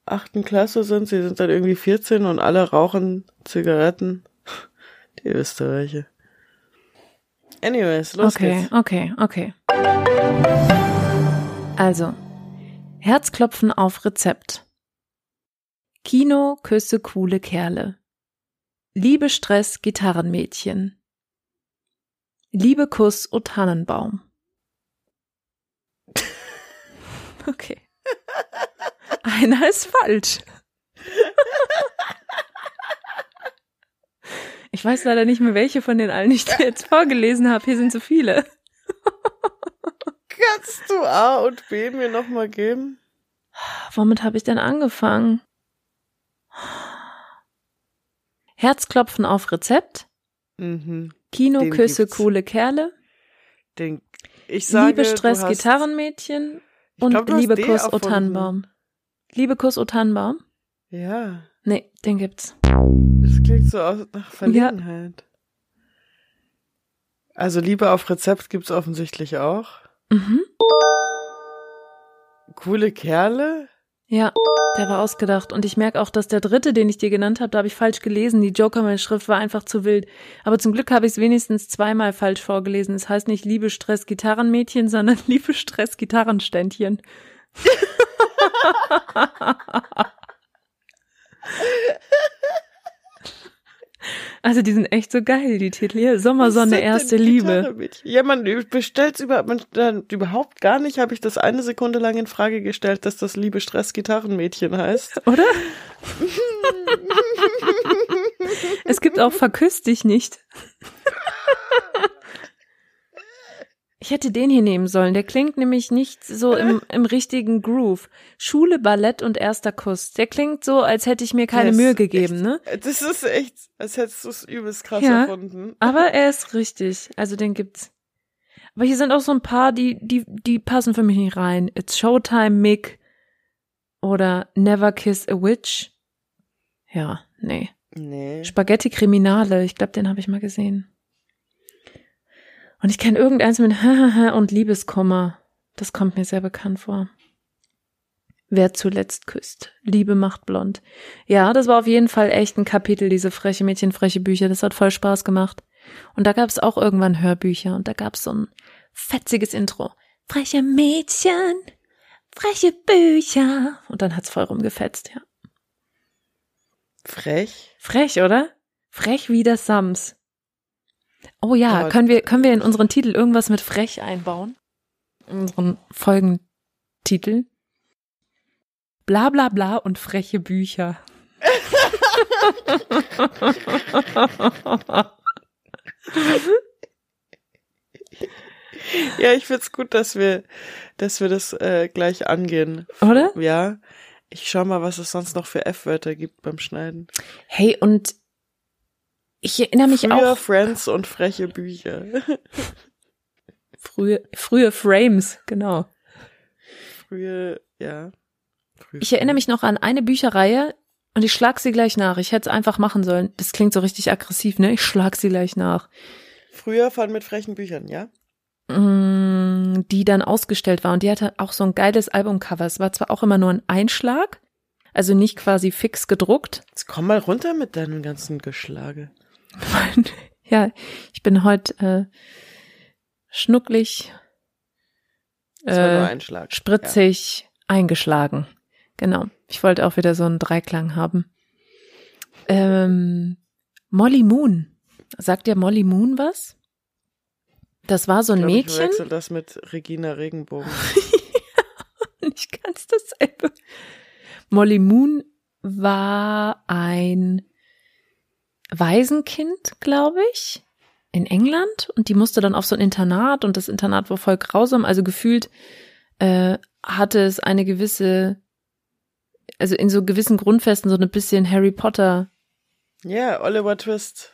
achten Klasse sind. Sie sind dann irgendwie 14 und alle rauchen Zigaretten. Die Österreicher. Anyways, los okay, geht's. Okay, okay, okay. Also, Herzklopfen auf Rezept. Kino, Küsse, coole Kerle. Liebe Stress, Gitarrenmädchen. Liebe Kuss, O Tannenbaum. Okay. Einer ist falsch. Ich weiß leider nicht mehr, welche von den allen ich dir jetzt vorgelesen habe. Hier sind so viele. Kannst du A und B mir nochmal geben? Womit habe ich denn angefangen? Herzklopfen auf Rezept. Mhm. Kinoküsse, coole Kerle. Den, ich sage, Liebe Stress, Gitarrenmädchen. Und glaub, Liebe Kuss, O Tannenbaum. Liebe Kuss, O Tannenbaum? Ja. Nee, den gibt's. Das klingt so aus, nach Verlegenheit. Ja. Also Liebe auf Rezept gibt's offensichtlich auch. Mhm. Coole Kerle? Ja, der war ausgedacht. Und ich merke auch, dass der dritte, den ich dir genannt habe, da habe ich falsch gelesen. Die Joker-Schrift war einfach zu wild. Aber zum Glück habe ich es wenigstens zweimal falsch vorgelesen. Es heißt nicht Liebe Stress Gitarrenmädchen, sondern Liebe Stress Gitarrenständchen. Also die sind echt so geil, die Titel hier. Sommersonne, erste Liebe. Ja, man bestellt's über, man, dann, überhaupt gar nicht, habe ich das eine Sekunde lang in Frage gestellt, dass das Liebe Stress Gitarrenmädchen heißt. Oder? es gibt auch Verküsst dich nicht. Ich hätte den hier nehmen sollen. Der klingt nämlich nicht so im, im richtigen Groove. Schule, Ballett und erster Kuss. Der klingt so, als hätte ich mir keine Mühe gegeben, echt, ne? Das ist echt, als hättest du es übelst krass ja, erfunden. Aber er ist richtig. Also den gibt's. Aber hier sind auch so ein paar, die, die, die passen für mich nicht rein. It's Showtime, Mick. Oder Never Kiss a Witch. Ja, nee. Nee. Spaghetti Kriminale. Ich glaube, den habe ich mal gesehen. Und ich kenne irgendeins mit und Liebeskummer. Das kommt mir sehr bekannt vor. Wer zuletzt küsst. Liebe macht blond. Ja, das war auf jeden Fall echt ein Kapitel, diese freche Mädchen, freche Bücher. Das hat voll Spaß gemacht. Und da gab es auch irgendwann Hörbücher und da gab es so ein fetziges Intro. Freche Mädchen, freche Bücher. Und dann hat's voll rumgefetzt, ja. Frech. Frech, oder? Frech wie das Sams. Oh ja, Aber- können wir, können wir in unseren Titel irgendwas mit frech einbauen? In unseren Folgentitel? Bla bla bla und freche Bücher. Ja, ich find's gut, dass wir, dass wir das äh, gleich angehen. Oder? Ja. Ich schau mal, was es sonst noch für F-Wörter gibt beim Schneiden. Hey, und ich erinnere mich Früher auch Friends und freche Bücher. frühe, frühe Frames, genau. Frühe, ja. Frühe Ich erinnere mich noch an eine Bücherreihe und ich schlag sie gleich nach. Ich hätte es einfach machen sollen. Das klingt so richtig aggressiv, ne? Ich schlag sie gleich nach. Früher von mit frechen Büchern, ja? Mm, Die dann ausgestellt war und die hatte auch so ein geiles Albumcover. Es war zwar auch immer nur ein Einschlag, also nicht quasi fix gedruckt. Jetzt komm mal runter mit deinem ganzen Geschlage. Ja, ich bin heute äh, schnucklig, äh, spritzig, eingeschlagen. Genau. Ich wollte auch wieder so einen Dreiklang haben. Ähm, Molly Moon. Sagt dir Molly Moon was? Das war so Ja. ein Ich glaub, Ich Mädchen. wechsel das mit Regina Regenbogen. Nicht ganz dasselbe. Molly Moon war ein Waisenkind, glaube ich, in England. Und die musste dann auf so ein Internat und das Internat war voll grausam, also gefühlt äh, hatte es eine gewisse, also in so gewissen Grundfesten so ein bisschen Harry Potter Ja, Oliver Twist.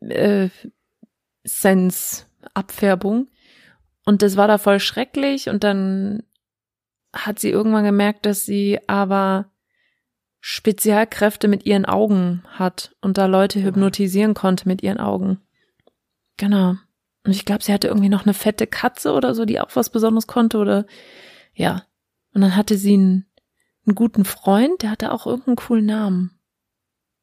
äh, Sense Abfärbung. Und das war da voll schrecklich. Und dann hat sie irgendwann gemerkt, dass sie aber Spezialkräfte mit ihren Augen hat und da Leute hypnotisieren konnte mit ihren Augen. Genau. Und ich glaube, sie hatte irgendwie noch eine fette Katze oder so, die auch was Besonderes konnte oder ja. Und dann hatte sie einen, einen guten Freund, der hatte auch irgendeinen coolen Namen.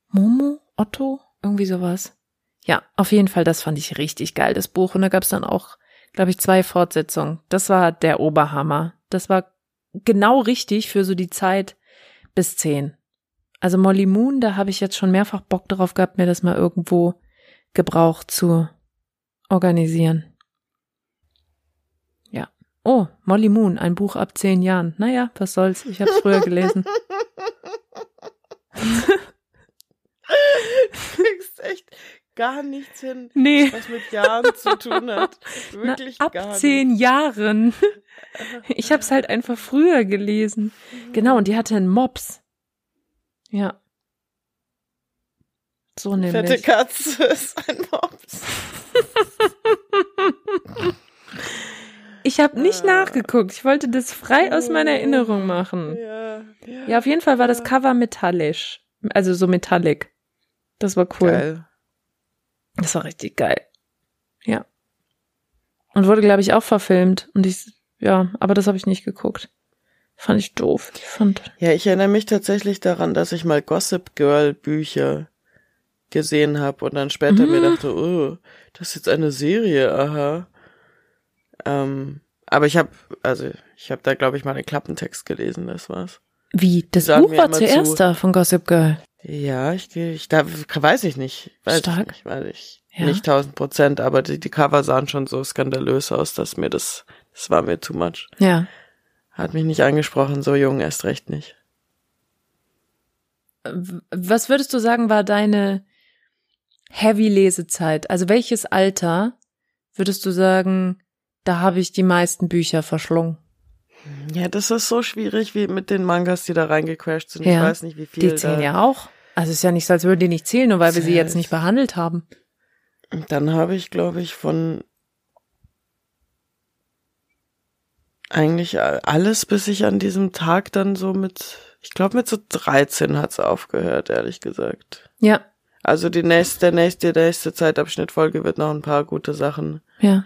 Momo? Otto? Irgendwie sowas. Ja, auf jeden Fall, das fand ich richtig geil, das Buch. Und da gab es dann auch, glaube ich, zwei Fortsetzungen. Das war der Oberhammer. Das war genau richtig für so die Zeit bis zehn. Also Molly Moon, da habe ich jetzt schon mehrfach Bock drauf gehabt, mir das mal irgendwo gebraucht zu organisieren. Ja. Oh, Molly Moon, ein Buch ab zehn Jahren. Naja, was soll's, ich habe es früher gelesen. Du kriegst echt gar nichts hin, Nee. was mit Jahren zu tun hat. Na, Wirklich ab gar zehn nicht. Jahren. Ich habe es halt einfach früher gelesen. Genau, und die hatte einen Mops. Ja. So Fette nämlich. Katze ist ein Mops. Ich habe nicht Ah. nachgeguckt. Ich wollte das frei aus meiner Erinnerung machen. Ja, ja. Ja, auf jeden Fall war das Cover metallisch. Also so metallic. Das war cool. Geil. Das war richtig geil. Ja. Und wurde, glaube ich, auch verfilmt. Und ich, ja, aber das habe ich nicht geguckt. Fand ich doof. Ich fand, Ja, ich erinnere mich tatsächlich daran, dass ich mal Gossip Girl Bücher gesehen habe und dann später Mhm. mir dachte, oh, das ist jetzt eine Serie, aha. Ähm, aber ich habe, also ich habe da glaube ich mal einen Klappentext gelesen, das war's. wie, das Buch war zuerst zu. da von Gossip Girl. Ja, ich, ich da weiß ich nicht, weiß Stark. ich nicht, weiß ich Ja. nicht tausend Prozent, aber die, die Cover sahen schon so skandalös aus, dass mir das, das war mir too much. Ja. Hat mich nicht angesprochen, so jung erst recht nicht. Was würdest du sagen, war deine Heavy-Lesezeit? Also welches Alter würdest du sagen, da habe ich die meisten Bücher verschlungen? Ja, das ist so schwierig wie mit den Mangas, die da reingecrashed sind. Ich Ja, weiß nicht, wie viel. Die zählen ja auch. Also es ist ja nicht so, als würden die nicht zählen, nur weil wir sie jetzt Zählt. nicht behandelt haben. Dann habe ich, glaube ich, von eigentlich alles, bis ich an diesem Tag dann so mit, ich glaube mit so 13 hat's aufgehört, ehrlich gesagt. Ja, Also die nächste, der nächste, der nächste Zeitabschnittfolge wird noch ein paar gute Sachen, ja.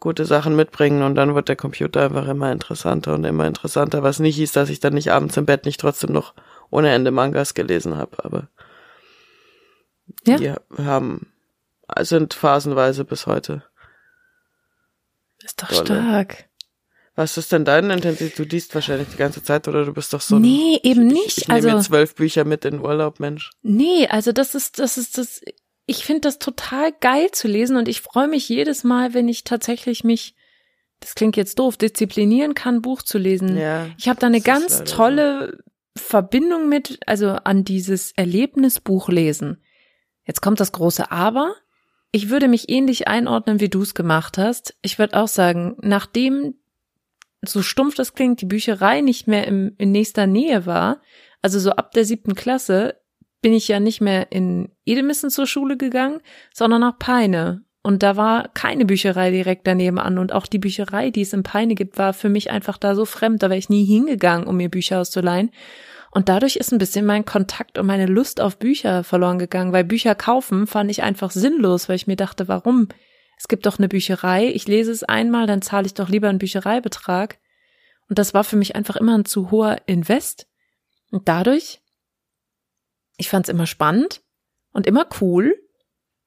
gute Sachen mitbringen und dann wird der Computer einfach immer interessanter und immer interessanter, was nicht hieß, dass ich dann nicht abends im Bett nicht trotzdem noch ohne Ende Mangas gelesen habe, aber Ja. die haben, sind phasenweise bis heute. Ist doch Dolle. stark. Was ist denn deine Intensität? Du liest wahrscheinlich die ganze Zeit oder du bist doch so ein, Nee, eben ich, nicht. Ich nehme also mir zwölf Bücher mit in Urlaub, Mensch. Nee, also das ist, das ist das, ich finde das total geil zu lesen und ich freue mich jedes Mal, wenn ich tatsächlich mich, das klingt jetzt doof, disziplinieren kann, Buch zu lesen. Ja. Ich habe da eine ganz leider so. tolle Verbindung mit, also an dieses Erlebnisbuch lesen. Jetzt kommt das große Aber. Ich würde mich ähnlich einordnen, wie du es gemacht hast. Ich würde auch sagen, nachdem, so stumpf das klingt, die Bücherei nicht mehr im, in nächster Nähe war, also so ab der siebten Klasse, bin ich ja nicht mehr in Edemissen zur Schule gegangen, sondern nach Peine. Und da war keine Bücherei direkt daneben an. Und auch die Bücherei, die es in Peine gibt, war für mich einfach da so fremd. Da wäre ich nie hingegangen, um mir Bücher auszuleihen. Und dadurch ist ein bisschen mein Kontakt und meine Lust auf Bücher verloren gegangen, weil Bücher kaufen fand ich einfach sinnlos, weil ich mir dachte, warum? Es gibt doch eine Bücherei, ich lese es einmal, dann zahle ich doch lieber einen Büchereibetrag. Und das war für mich einfach immer ein zu hoher Invest. Und dadurch, ich fand es immer spannend und immer cool,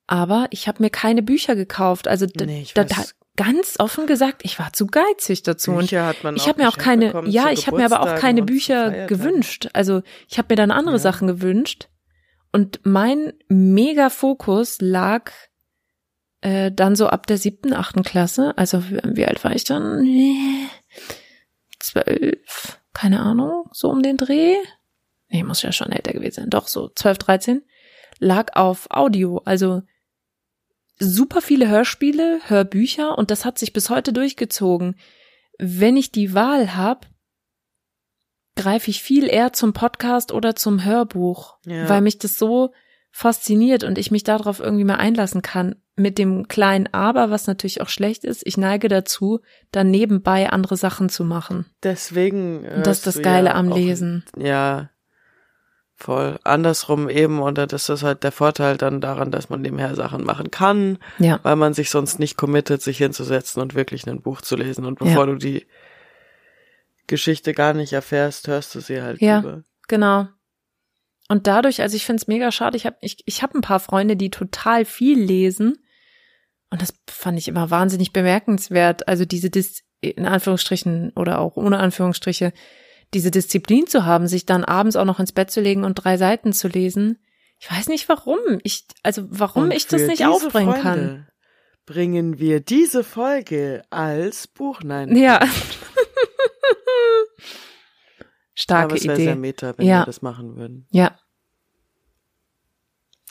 aber ich habe mir keine Bücher gekauft. Also Nee, da, da, ganz offen gesagt, ich war zu geizig dazu. Und Bücher hat man ich habe mir auch keine, ja, ich habe mir aber auch keine und Bücher Feiertagen. gewünscht. Also ich habe mir dann andere Ja. Sachen gewünscht. Und mein Mega-Fokus lag äh, dann so ab der siebten, achten Klasse. Also wie, alt war ich dann? Zwölf, keine Ahnung, so um den Dreh. Nee, muss ja schon älter gewesen sein. Doch, so zwölf, dreizehn. Lag auf Audio. Also super viele Hörspiele, Hörbücher und das hat sich bis heute durchgezogen. Wenn ich die Wahl habe, greife ich viel eher zum Podcast oder zum Hörbuch, Ja. weil mich das so fasziniert und ich mich darauf irgendwie mal einlassen kann. Mit dem kleinen Aber, was natürlich auch schlecht ist, ich neige dazu, dann nebenbei andere Sachen zu machen. Deswegen. Und das ist das Geile ja am auch- Lesen. Ja. Voll. Andersrum eben, und das ist halt der Vorteil dann daran, dass man nebenher Sachen machen kann, Ja, weil man sich sonst nicht committet, sich hinzusetzen und wirklich ein Buch zu lesen. Und bevor du die Geschichte gar nicht erfährst, hörst du sie halt Ja. lieber. genau. Und dadurch, also ich finde es mega schade, ich habe ich, ich hab ein paar Freunde, die total viel lesen. Und das fand ich immer wahnsinnig bemerkenswert. Also diese Dis in Anführungsstrichen oder auch ohne Anführungsstriche, diese Disziplin zu haben, sich dann abends auch noch ins Bett zu legen und drei Seiten zu lesen. Ich weiß nicht warum. Ich, also warum Und ich das nicht aufbringen kann. Freunde Bringen wir diese Folge als Buch, nein. Ja. Aber Starke es wäre sehr Idee. meta, wenn Ja. wir das machen würden. Ja.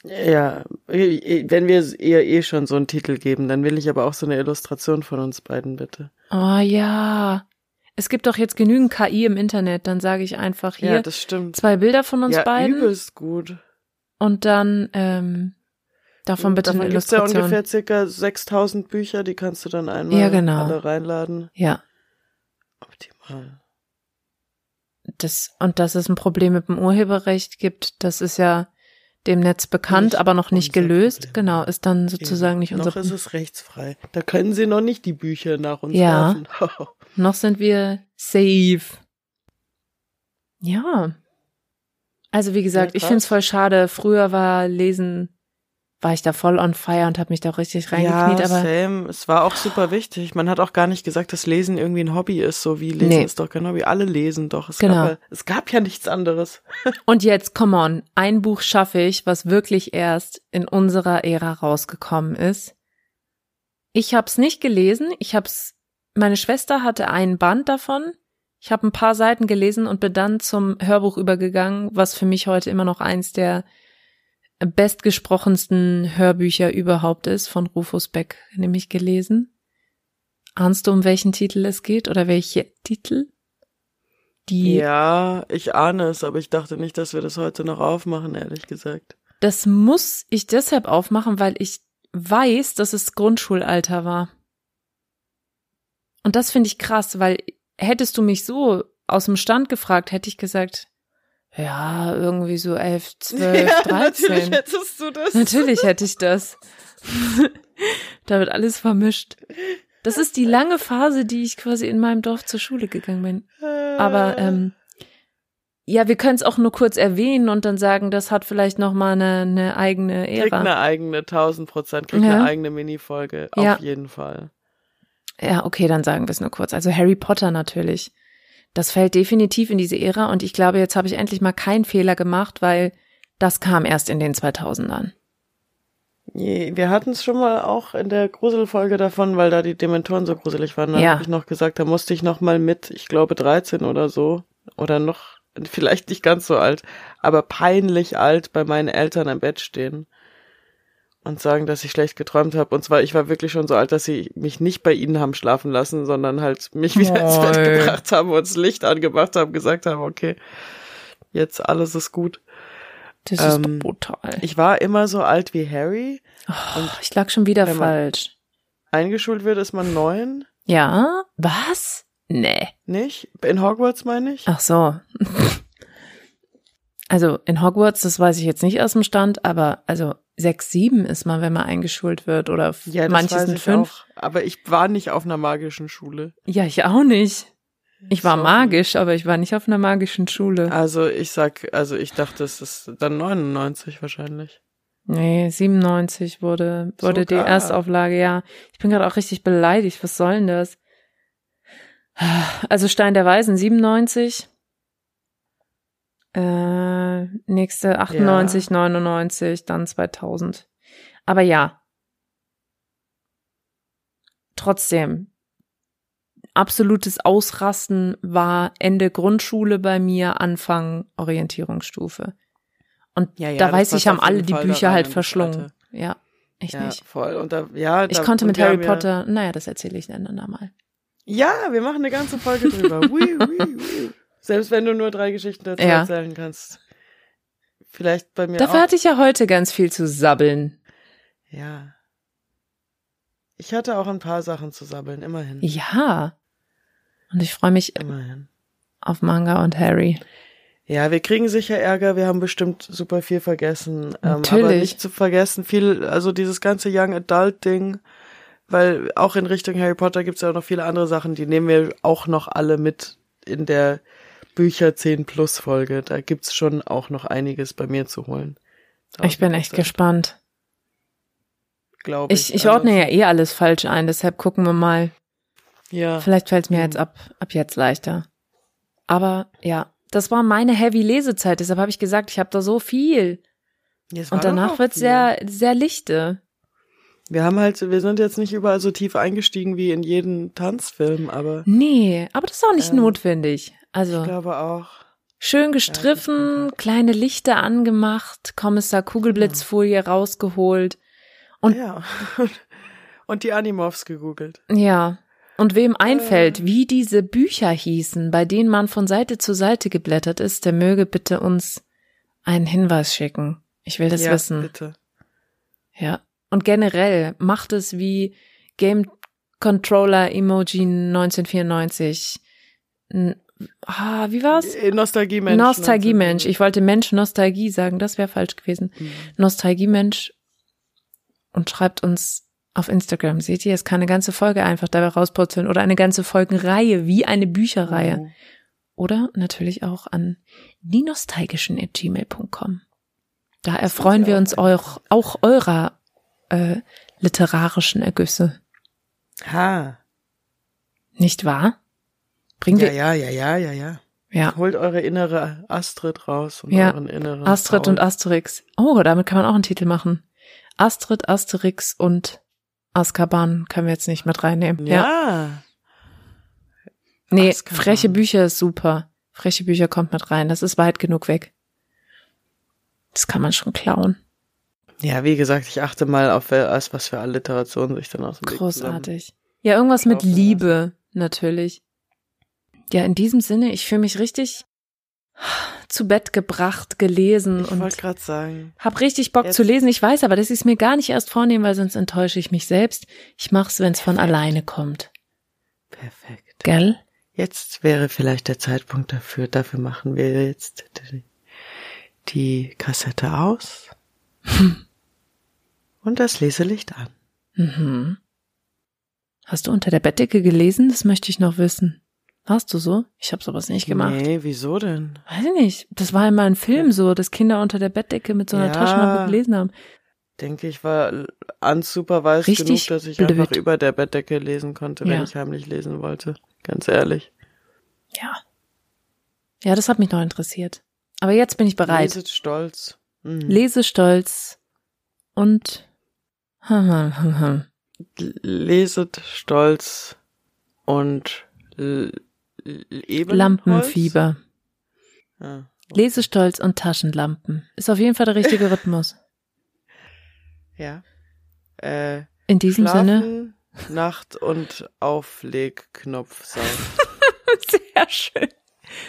Ja, wenn wir ihr eh schon so einen Titel geben, dann will ich aber auch so eine Illustration von uns beiden, bitte. Oh ja. Es gibt doch jetzt genügend KI im Internet, dann sage ich einfach hier Ja, das stimmt. zwei Bilder von uns ja, beiden übelst gut. und dann ähm, davon bitte Davon eine gibt's ja Illustration. ungefähr circa 6000 Bücher, die kannst du dann einmal Ja, genau. alle reinladen. ja, Optimal. Das und dass es ein Problem mit dem Urheberrecht gibt, das ist ja dem Netz bekannt, Nicht aber noch nicht gelöst. Problem. Genau, ist dann sozusagen nicht Noch unser ist es rechtsfrei. Da können sie noch nicht die Bücher nach uns Ja. werfen. Noch sind wir safe. Ja. Also wie gesagt, Ja, ich finde es voll schade. Früher war Lesen, war ich da voll on fire und habe mich da richtig reingekniet, ja, aber same. Es war auch super wichtig. Man hat auch gar nicht gesagt, dass Lesen irgendwie ein Hobby ist, so wie Lesen Nee. ist doch kein Hobby. Alle lesen doch. Es, Genau. gab, ja, es gab ja nichts anderes. Und jetzt, come on, ein Buch schaffe ich, was wirklich erst in unserer Ära rausgekommen ist. Ich habe es nicht gelesen. Ich hab's. Meine Schwester hatte einen Band davon. Ich habe ein paar Seiten gelesen und bin dann zum Hörbuch übergegangen, was für mich heute immer noch eins der bestgesprochensten Hörbücher überhaupt ist, von Rufus Beck, nämlich gelesen. Ahnst du, um welchen Titel es geht oder welche Titel? Die Ja, ich ahne es, aber ich dachte nicht, dass wir das heute noch aufmachen, ehrlich gesagt. Das muss ich deshalb aufmachen, weil ich weiß, dass es Grundschulalter war. Und das finde ich krass, weil hättest du mich so aus dem Stand gefragt, hätte ich gesagt, ja, irgendwie so elf, zwölf, dreizehn. hättest du das. Natürlich hätte ich das. da wird alles vermischt. Das ist die lange Phase, die ich quasi in meinem Dorf zur Schule gegangen bin. Aber ähm, ja, wir können es auch nur kurz erwähnen und dann sagen, das hat vielleicht noch mal eine, eine eigene Kriegt Ära. eine eigene, 1000 Prozent, kriegt Ja. eine eigene Minifolge. Ja. Auf jeden Fall. Ja, okay, dann sagen wir es nur kurz. Also Harry Potter natürlich. Das fällt definitiv in diese Ära und ich glaube, jetzt habe ich endlich mal keinen Fehler gemacht, weil das kam erst in den 2000ern. Wir hatten es schon mal auch in der Gruselfolge davon, weil da die Dementoren so gruselig waren. Da Ja. habe ich noch gesagt, da musste ich noch mal mit, ich glaube 13 oder so. Oder noch, vielleicht nicht ganz so alt, aber peinlich alt bei meinen Eltern im Bett stehen. Und sagen, dass ich schlecht geträumt habe. Und zwar, ich war wirklich schon so alt, dass sie mich nicht bei ihnen haben schlafen lassen, sondern halt mich wieder ins Bett gebracht haben und das Licht angemacht haben, gesagt haben, okay, jetzt alles ist gut. Das ist Ähm, doch brutal. Ich war immer so alt wie Harry. Oh, ich lag schon wieder falsch. Eingeschult wird, ist man neun. Ja? Was? Nee. Nicht? In Hogwarts meine ich? Ach so. Also in Hogwarts, das weiß ich jetzt nicht aus dem Stand, aber also sechs, sieben ist man, wenn man eingeschult wird oder Ja, das manche sind fünf. auch. Aber ich war nicht auf einer magischen Schule. Ja, ich auch nicht. Ich war Sorry. magisch, aber ich war nicht auf einer magischen Schule. Also ich sag, also ich dachte, es ist dann 99 wahrscheinlich. Nee, 97 wurde, wurde die Sogar. Erstauflage, ja. Ich bin gerade auch richtig beleidigt. Was soll denn das? Also Stein der Weisen 97. Äh, nächste 98, 99, dann 2000. Aber ja. Trotzdem. Absolutes Ausrasten war Ende Grundschule bei mir, Anfang Orientierungsstufe. Und Ja, ja, da weiß ich, haben alle die Fall Bücher halt verschlungen. Ja, ich ja, nicht. voll. Und da, ja, Ich da, konnte mit Harry ja- Potter, naja, das erzähle ich dann mal. Ja, wir machen eine ganze Folge drüber. Ui, ui, ui. Selbst wenn du nur drei Geschichten dazu Ja. erzählen kannst. Vielleicht bei mir Dafür auch. hatte ich ja heute ganz viel zu sabbeln. Ja. Ich hatte auch ein paar Sachen zu sabbeln, immerhin. Ja. Und ich freue mich Immerhin. auf Manga und Harry. Ja, wir kriegen sicher Ärger, wir haben bestimmt super viel vergessen. Ähm, aber Natürlich. nicht zu vergessen, viel, also dieses ganze Young Adult Ding, weil auch in Richtung Harry Potter gibt's ja noch viele andere Sachen, die nehmen wir auch noch alle mit in der Bücher 10 Plus Folge. Da gibt's schon auch noch einiges bei mir zu holen. Ich bin echt gespannt. Glaube ich. Ich, ich Also, ordne ja eh alles falsch ein, deshalb gucken wir mal. Ja. Vielleicht fällt es mir Mhm. jetzt ab, ab jetzt leichter. Aber ja, das war meine heavy Lesezeit, deshalb habe ich gesagt, ich habe da so viel. Es Und danach wird's viel. sehr, sehr lichte. Wir haben halt, wir sind jetzt nicht überall so tief eingestiegen wie in jeden Tanzfilm, aber Nee, aber das ist auch nicht Ähm, notwendig. Also ich glaube auch. schön gestriffen, kleine Lichter angemacht, Kommissar Kugelblitzfolie rausgeholt. Und- ja. Und die Animorphs gegoogelt. Ja. Und wem Äh. einfällt, wie diese Bücher hießen, bei denen man von Seite zu Seite geblättert ist, der möge bitte uns einen Hinweis schicken. Ich will das ja, wissen. bitte. Ja. Und generell macht es wie Game Controller Emoji 1994. Ah, wie war's? Äh, Nostalgie-Mensch. Nostalgie-Mensch. Ich wollte Mensch Nostalgie sagen, das wäre falsch gewesen. Mhm. Nostalgie-Mensch und schreibt uns auf Instagram. Seht ihr, es kann eine ganze Folge einfach dabei rausputzeln oder eine ganze Folgenreihe, wie eine Bücherreihe. Oh. Oder natürlich auch an die nostalgischen.gmail.com. Da erfreuen wir uns auch, auch eurer äh, literarischen Ergüsse. Ha. Nicht wahr? Bringen Ja, wir, ja, ja, ja, ja, ja. ja. Holt eure innere Astrid raus und Ja. euren inneren Astrid Paul. und Asterix. Oh, damit kann man auch einen Titel machen. Astrid, Asterix und Azkaban können wir jetzt nicht mit reinnehmen. Ja. Ja. Nee, Azkaban. freche Bücher ist super. Freche Bücher kommt mit rein. Das ist weit genug weg. Das kann man schon klauen. Ja, wie gesagt, ich achte mal auf was für Alliterationen sich dann aus dem Großartig. Ja, irgendwas mit Liebe, natürlich. Ja, in diesem Sinne, ich fühle mich richtig zu Bett gebracht, gelesen Ich und gerade sagen. hab richtig Bock Jetzt- zu lesen. Ich weiß aber, dass ich es mir gar nicht erst vornehme, weil sonst enttäusche ich mich selbst. Ich mach's, wenn es von alleine kommt. Perfekt. Gell? Jetzt wäre vielleicht der Zeitpunkt dafür. Dafür machen wir jetzt die, die Kassette aus und das Leselicht an. Mhm. Hast du unter der Bettdecke gelesen? Das möchte ich noch wissen. Warst du so? Ich habe sowas nicht gemacht. Nee, wieso denn? Weiß ich nicht. Das war in meinem Film so, dass Kinder unter der Bettdecke mit so einer Ja. Taschenlampe gelesen haben. denke, ich war unsupervised Richtig genug, dass ich blöd. einfach über der Bettdecke lesen konnte, wenn Ja. ich heimlich lesen wollte. Ganz ehrlich. Ja. Ja, das hat mich noch interessiert. Aber jetzt bin ich bereit. Leset stolz. Mhm. Lesestolz und Leset stolz und Ebenholz? Lampenfieber. Ah. Lesestolz und Taschenlampen. Ist auf jeden Fall der richtige Rhythmus. Ja. Äh, In diesem Sinne. Schlafen, Nacht und Auflegknopf sein. Sehr schön.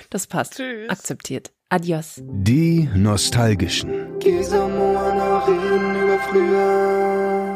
Das passt. Tschüss. Akzeptiert. Adios. Die Nostalgischen. Moana, reden über früher.